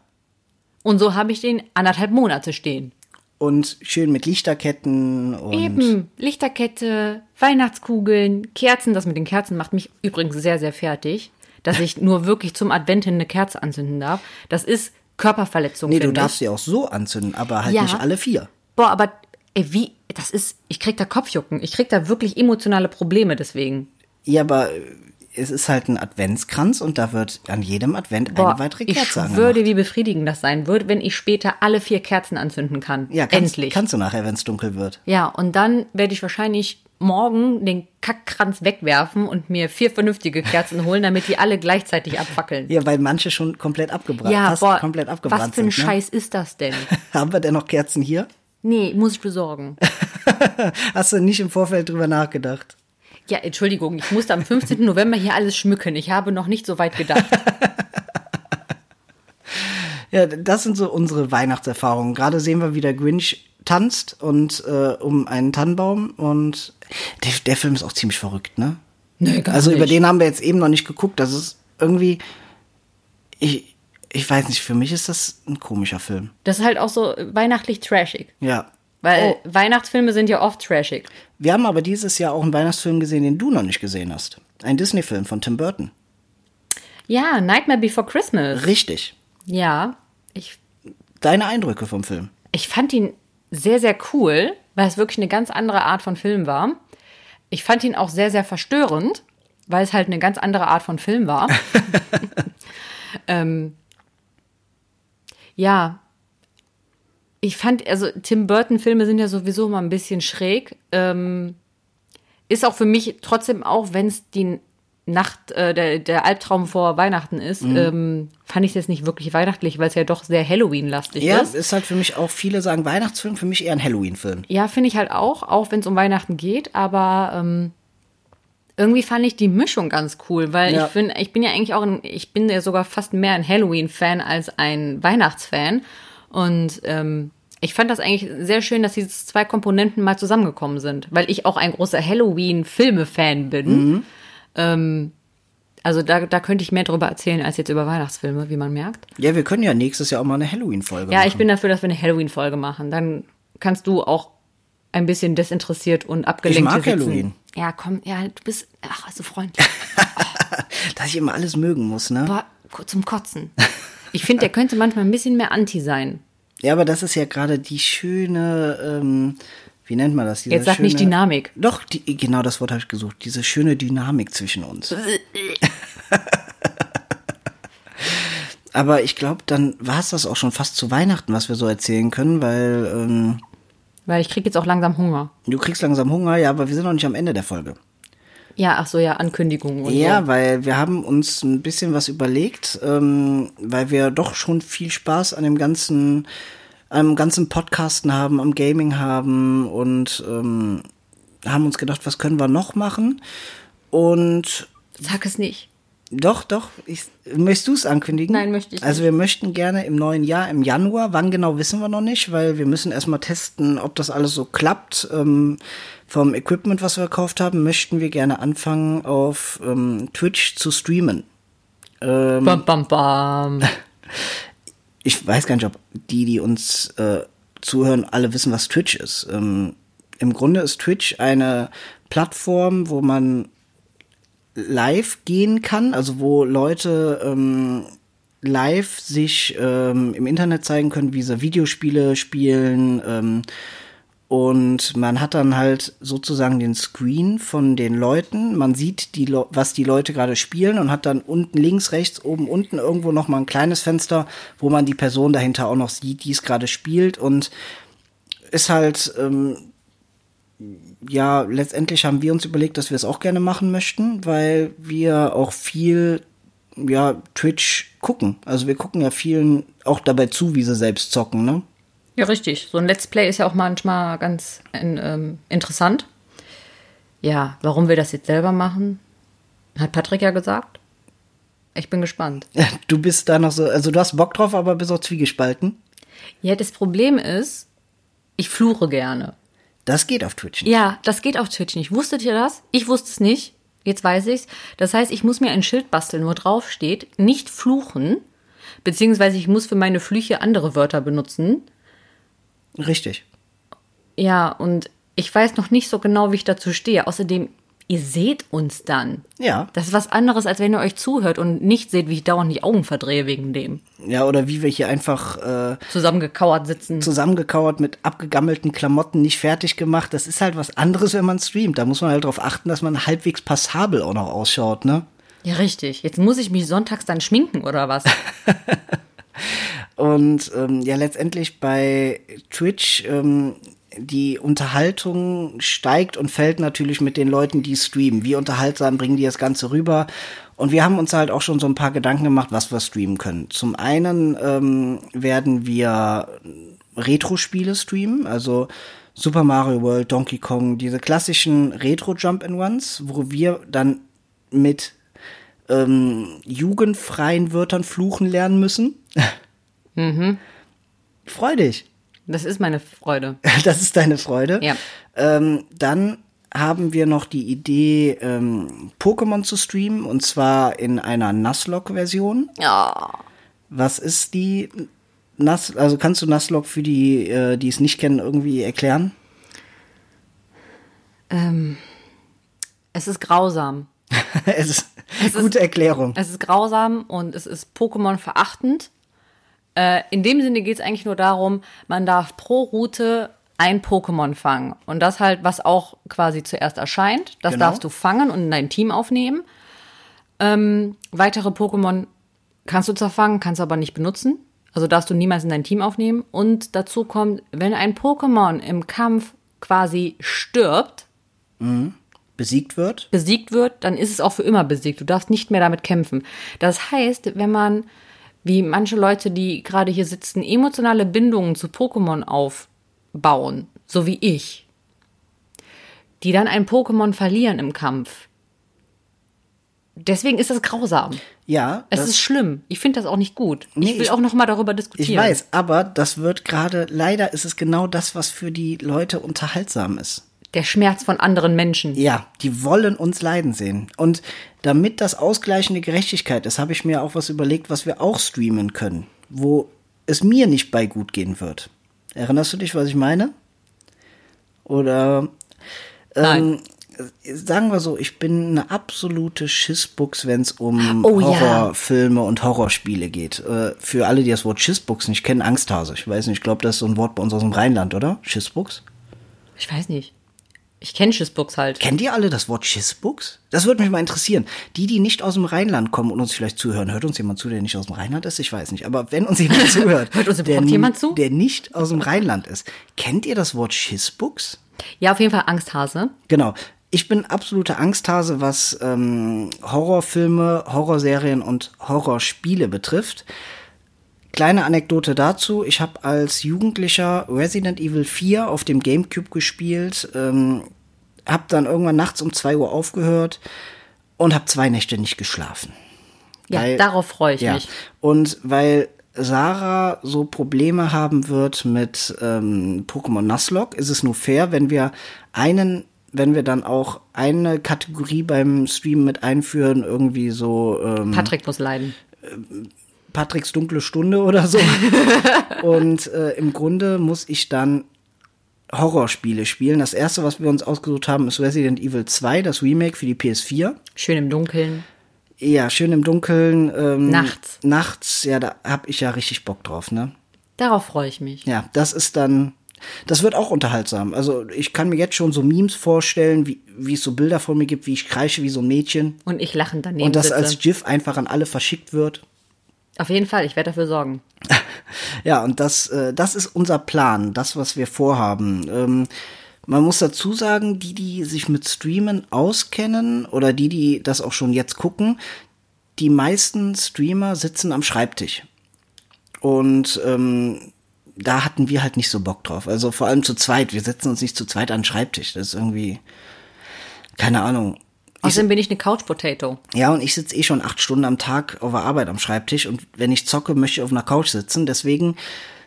Und so habe ich den anderthalb Monate stehen. Und schön mit Lichterketten und. Eben, Lichterkette, Weihnachtskugeln, Kerzen. Das mit den Kerzen macht mich übrigens sehr, sehr fertig, dass ich nur wirklich zum Advent hin eine Kerze anzünden darf. Das ist Körperverletzung. Nee, du darfst ich. sie auch so anzünden, aber halt Ja. nicht alle vier. Boah, aber ey, wie, das ist, ich krieg da Kopfjucken. Ich krieg da wirklich emotionale Probleme deswegen. Ja, aber es ist halt ein Adventskranz und da wird an jedem Advent Boah, eine weitere ich Kerze angemacht. würde, wie befriedigend das sein würde, wenn ich später alle vier Kerzen anzünden kann. Ja, kannst, Endlich. kannst du nachher, wenn es dunkel wird. Ja, und dann werde ich wahrscheinlich morgen den Kackkranz wegwerfen und mir vier vernünftige Kerzen holen, damit die alle gleichzeitig abfackeln. Ja, weil manche schon komplett abgebrannt, Ja, boah, komplett was abgebrannt für ein sind. Ne? Scheiß ist das denn? Haben wir denn noch Kerzen hier? Nee, muss ich besorgen. Hast du nicht im Vorfeld drüber nachgedacht? Ja, Entschuldigung, ich musste am 15. November hier alles schmücken. Ich habe noch nicht so weit gedacht. Ja, das sind so unsere Weihnachtserfahrungen. Gerade sehen wir, wie der Grinch tanzt und äh, um einen Tannenbaum und der, der Film ist auch ziemlich verrückt, ne? Nee, gar Also über nicht. den haben wir jetzt eben noch nicht geguckt. Das ist irgendwie, ich, ich weiß nicht, für mich ist das ein komischer Film. Das ist halt auch so weihnachtlich trashig. Ja. Weil Oh, Weihnachtsfilme sind ja oft trashig. wir haben aber dieses Jahr auch einen Weihnachtsfilm gesehen, den du noch nicht gesehen hast. Ein Disney-Film von Tim Burton. Ja, Nightmare Before Christmas. Richtig. Ja, ich, Deine Eindrücke vom Film. ich fand ihn sehr, sehr cool, weil es wirklich eine ganz andere Art von Film war. Ich fand ihn auch sehr, sehr verstörend, weil es halt eine ganz andere Art von Film war. ähm, ja, ich fand, also Tim Burton-Filme sind ja sowieso mal ein bisschen schräg. Ähm, ist auch für mich trotzdem auch, wenn es die Nacht, äh, der, der Albtraum vor Weihnachten ist, ähm, fand ich es jetzt nicht wirklich weihnachtlich, weil es ja doch sehr Halloween-lastig Ja, ist. ist halt für mich auch, viele sagen Weihnachtsfilm, für mich eher ein Halloween-Film. Ja, finde ich halt auch, auch wenn es um Weihnachten geht, aber ähm, irgendwie fand ich die Mischung ganz cool, weil Ja. ich finde, ich bin ja eigentlich auch, ein, ich bin ja sogar fast mehr ein Halloween-Fan als ein Weihnachtsfan und ähm, ich fand das eigentlich sehr schön, dass diese zwei Komponenten mal zusammengekommen sind, weil ich auch ein großer Halloween-Filme-Fan bin. Ähm, also da, da könnte ich mehr drüber erzählen als jetzt über Weihnachtsfilme, wie man merkt. Ja, wir können ja nächstes Jahr auch mal eine Halloween-Folge Ja, machen. ich bin dafür, dass wir eine Halloween-Folge machen. Dann kannst du auch ein bisschen desinteressiert und abgelenkt Ich mag sitzen. Halloween. Ja, komm, ja, du bist, ach, so freundlich. Dass ich immer alles mögen muss, ne? Boah, zum Kotzen. Ich finde, der könnte manchmal ein bisschen mehr Anti sein. Ja, aber das ist ja gerade die schöne, ähm, wie nennt man das? Diese Jetzt sag schöne, nicht Dynamik. Doch, die, genau das Wort habe ich gesucht. Diese schöne Dynamik zwischen uns. aber ich glaube, dann war es das auch schon fast zu Weihnachten, was wir so erzählen können, weil ähm, Weil ich krieg jetzt auch langsam Hunger. du kriegst langsam Hunger, ja, aber wir sind noch nicht am Ende der Folge. Ja, ach so, ja, Ankündigungen und Ja, so. weil wir haben uns ein bisschen was überlegt, ähm, weil wir doch schon viel Spaß an dem ganzen, am ganzen Podcasten haben, am Gaming haben und ähm, haben uns gedacht, was können wir noch machen? Und Sag es nicht. Doch, doch, ich, möchtest du es ankündigen? Nein, möchte ich Also wir möchten gerne im neuen Jahr, im Januar, wann genau wissen wir noch nicht, weil wir müssen erstmal testen, ob das alles so klappt. Ähm, vom Equipment, was wir gekauft haben, möchten wir gerne anfangen, auf ähm, Twitch zu streamen. Ähm, Bam, bam, bam. ich weiß gar nicht, ob die, die uns äh, zuhören, alle wissen, was Twitch ist. Ähm, Im Grunde ist Twitch eine Plattform, wo man live gehen kann, also wo Leute ähm, live sich ähm, im Internet zeigen können, wie sie Videospiele spielen. Ähm, und man hat dann halt sozusagen den Screen von den Leuten. Man sieht, die was die Leute gerade spielen und hat dann unten links, rechts, oben, unten irgendwo noch mal ein kleines Fenster, wo man die Person dahinter auch noch sieht, die es gerade spielt. Und ist halt, ähm, ja, letztendlich haben wir uns überlegt, dass wir es auch gerne machen möchten, weil wir auch viel, ja, Twitch gucken. Also wir gucken ja vielen auch dabei zu, wie sie selbst zocken, ne? Ja, richtig. So ein Let's Play ist ja auch manchmal ganz in, ähm, interessant. Ja, warum wir das jetzt selber machen, hat Patrick ja gesagt. Ich bin gespannt. Du bist da noch so, also du hast Bock drauf, aber bist auch zwiegespalten. Ja, das Problem ist, ich fluche gerne. Das geht auf Twitch nicht. Ja, das geht auf Twitch nicht. Wusstet ihr das? Ich wusste es nicht. Jetzt weiß ich's. Das heißt, ich muss mir ein Schild basteln, wo drauf steht, nicht fluchen, beziehungsweise ich muss für meine Flüche andere Wörter benutzen. Richtig. Ja, und ich weiß noch nicht so genau, wie ich dazu stehe. Außerdem, ihr seht uns dann. Ja. Das ist was anderes, als wenn ihr euch zuhört und nicht seht, wie ich dauernd die Augen verdrehe wegen dem. Ja, oder wie wir hier einfach äh, Zusammengekauert sitzen. zusammengekauert mit abgegammelten Klamotten nicht fertig gemacht. Das ist halt was anderes, wenn man streamt. Da muss man halt darauf achten, dass man halbwegs passabel auch noch ausschaut, ne? Ja, richtig. Jetzt muss ich mich sonntags dann schminken oder was? Und ähm, ja, letztendlich bei Twitch, ähm, die Unterhaltung steigt und fällt natürlich mit den Leuten, die streamen. Wie unterhaltsam bringen die das Ganze rüber? Und wir haben uns halt auch schon so ein paar Gedanken gemacht, was wir streamen können. Zum einen ähm, werden wir Retro-Spiele streamen, also Super Mario World, Donkey Kong, diese klassischen Retro-Jump-and-Ones, wo wir dann mit ähm, jugendfreien Wörtern fluchen lernen müssen. mhm. Freu dich. Das ist meine Freude. Das ist deine Freude. Ja. Ähm, dann haben wir noch die Idee, ähm, Pokémon zu streamen und zwar in einer Nuzlocke-Version. Ja. Was ist die Nuz Also kannst du Nuzlocke für die, äh, die es nicht kennen, irgendwie erklären? Ähm, es ist grausam. es ist Es ist- gute Erklärung. Es ist grausam und es ist Pokémon verachtend. Äh, in dem Sinne geht es eigentlich nur darum, man darf pro Route ein Pokémon fangen. Und das halt, was auch quasi zuerst erscheint. Das Genau. darfst du fangen und in dein Team aufnehmen. Ähm, weitere Pokémon kannst du zwar fangen, kannst aber nicht benutzen. Also darfst du niemals in dein Team aufnehmen. Und dazu kommt, wenn ein Pokémon im Kampf quasi stirbt, Besiegt wird. besiegt wird, dann ist es auch für immer besiegt. Du darfst nicht mehr damit kämpfen. Das heißt, wenn man, wie manche Leute, die gerade hier sitzen, emotionale Bindungen zu Pokémon aufbauen, so wie ich, die dann ein Pokémon verlieren im Kampf. Deswegen ist das grausam. Ja, Es ist schlimm. Ich finde das auch nicht gut. Nee, ich will ich- auch noch mal darüber diskutieren. ich weiß, aber das wird gerade, leider ist es genau das, was für die Leute unterhaltsam ist. Der Schmerz von anderen Menschen. Ja, die wollen uns leiden sehen. Und damit das ausgleichende Gerechtigkeit ist, habe ich mir auch was überlegt, was wir auch streamen können, wo es mir nicht bei gut gehen wird. Erinnerst du dich, was ich meine? Oder ähm, sagen wir so, ich bin eine absolute Schissbuchs, wenn es um Oh, ja. Horrorfilme und Horrorspiele geht. Äh, für alle, die das Wort Schissbuchs nicht kennen, Angsthase. Ich weiß nicht, ich glaube, das ist so ein Wort bei uns aus dem Rheinland, oder? Schissbuchs? Ich weiß nicht. Ich kenne Schissbooks halt. Kennt ihr alle das Wort Schissbuchs? Das würde mich mal interessieren. Die, die nicht aus dem Rheinland kommen und uns vielleicht zuhören, hört uns jemand zu, der nicht aus dem Rheinland ist? Ich weiß nicht. Aber wenn uns jemand zuhört, Hört uns der, jemand zu? der nicht aus dem Rheinland ist, kennt ihr das Wort Schissbuchs? Ja, auf jeden Fall Angsthase. Genau. Ich bin absoluter Angsthase, was ähm, Horrorfilme, Horrorserien und Horrorspiele betrifft. Kleine Anekdote dazu. Ich habe als Jugendlicher Resident Evil 4 auf dem Gamecube gespielt, ähm, habe dann irgendwann nachts um 2 Uhr aufgehört und habe zwei Nächte nicht geschlafen. Ja, Weil- darauf freue ich Ja. mich. Und weil Sarah so Probleme haben wird mit ähm, Pokémon Nuzlocke, ist es nur fair, wenn wir einen, wenn wir dann auch eine Kategorie beim Stream mit einführen, irgendwie so ähm, Patrick muss leiden. Patricks dunkle Stunde oder so. Und äh, im Grunde muss ich dann Horrorspiele spielen. Das erste, was wir uns ausgesucht haben, ist Resident Evil 2, das Remake für die PS4. Schön im Dunkeln. Ja, schön im Dunkeln. Ähm, Nachts. Nachts, ja, da hab ich ja richtig Bock drauf, ne? Darauf freue ich mich. Ja, das ist dann, das wird auch unterhaltsam. Also ich kann mir jetzt schon so Memes vorstellen, wie, wie es so Bilder von mir gibt, wie ich kreische wie so ein Mädchen. Und ich lachend daneben Und das sitze. als GIF einfach an alle verschickt wird. Auf jeden Fall, ich werde dafür sorgen. Ja, und das, äh, das ist unser Plan, das, was wir vorhaben. Ähm, man muss dazu sagen, die, die sich mit Streamen auskennen oder die, die das auch schon jetzt gucken, die meisten Streamer sitzen am Schreibtisch. Und ähm, da hatten wir halt nicht so Bock drauf. Also vor allem zu zweit. Wir setzen uns nicht zu zweit an den Schreibtisch. Das ist irgendwie, keine Ahnung. Außerdem bin ich eine Couch Potato. ja, und ich sitze eh schon acht Stunden am Tag auf der Arbeit am Schreibtisch und wenn ich zocke, möchte ich auf einer Couch sitzen. Deswegen,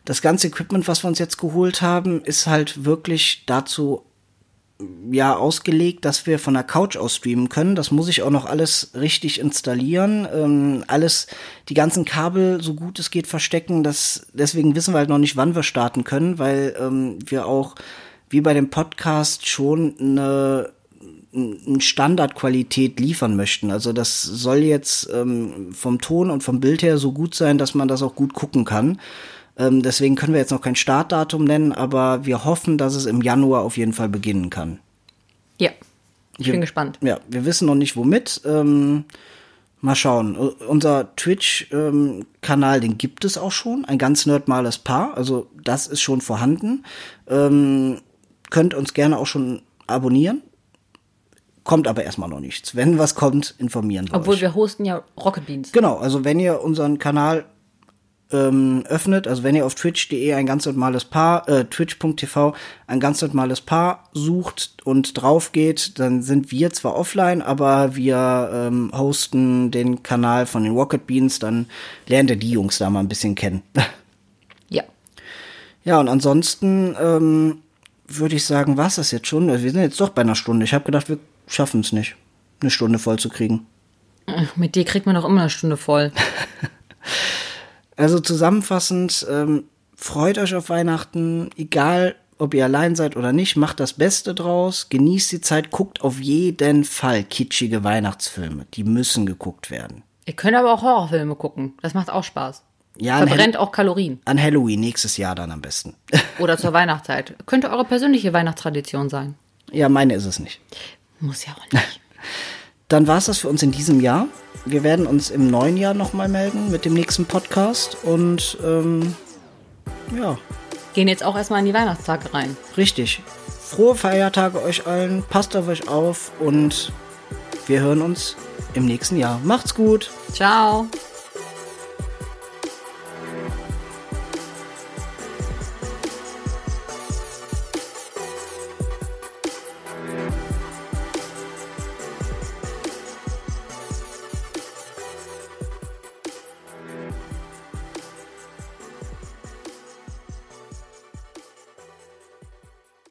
das ganze Equipment, was wir uns jetzt geholt haben, ist halt wirklich dazu ja ausgelegt, dass wir von der Couch aus streamen können. Das muss ich auch noch alles richtig installieren, ähm, alles, die ganzen Kabel so gut es geht verstecken. Das, deswegen wissen wir halt noch nicht, wann wir starten können, weil ähm, wir auch wie bei dem Podcast schon eine Standardqualität liefern möchten. Also das soll jetzt ähm, vom Ton und vom Bild her so gut sein, dass man das auch gut gucken kann. Ähm, deswegen können wir jetzt noch kein Startdatum nennen, aber wir hoffen, dass es im Januar auf jeden Fall beginnen kann. Ja, ich Wir- bin gespannt. Ja, wir wissen noch nicht womit. Ähm, mal schauen. Unser Twitch-Kanal, den gibt es auch schon. Ein ganz nerdmales Paar. Also das ist schon vorhanden. Ähm, könnt uns gerne auch schon abonnieren. Kommt aber erstmal noch nichts. Wenn was kommt, informieren wir Obwohl euch. wir hosten ja Rocket Beans. Genau, also wenn ihr unseren Kanal ähm, öffnet, also wenn ihr auf twitch.de ein ganz normales Paar, äh, twitch.tv ein ganz normales Paar sucht und drauf geht, dann sind wir zwar offline, aber wir ähm, hosten den Kanal von den Rocket Beans, dann lernt ihr die Jungs da mal ein bisschen kennen. Ja. ja, und ansonsten ähm, würde ich sagen, was das jetzt schon? Wir sind jetzt doch bei einer Stunde. Ich habe gedacht, wir schaffen es nicht, eine Stunde voll zu kriegen. Mit dir kriegt man doch immer eine Stunde voll. Also zusammenfassend, ähm, freut euch auf Weihnachten, egal ob ihr allein seid oder nicht, macht das Beste draus, genießt die Zeit, guckt auf jeden Fall kitschige Weihnachtsfilme. Die müssen geguckt werden. Ihr könnt aber auch Horrorfilme gucken. Das macht auch Spaß. Ja, Verbrennt auch Kalorien. an Halloween nächstes Jahr dann am besten. Oder zur Weihnachtszeit. Könnte eure persönliche Weihnachtstradition sein. ja, meine ist es nicht. Muss ja auch nicht. Dann war es das für uns in diesem Jahr. Wir werden uns im neuen Jahr nochmal melden mit dem nächsten Podcast und ähm, ja, Gehen jetzt auch erstmal in die Weihnachtstage rein. richtig. Frohe Feiertage euch allen, passt auf euch auf und wir hören uns im nächsten Jahr. Macht's gut! Ciao.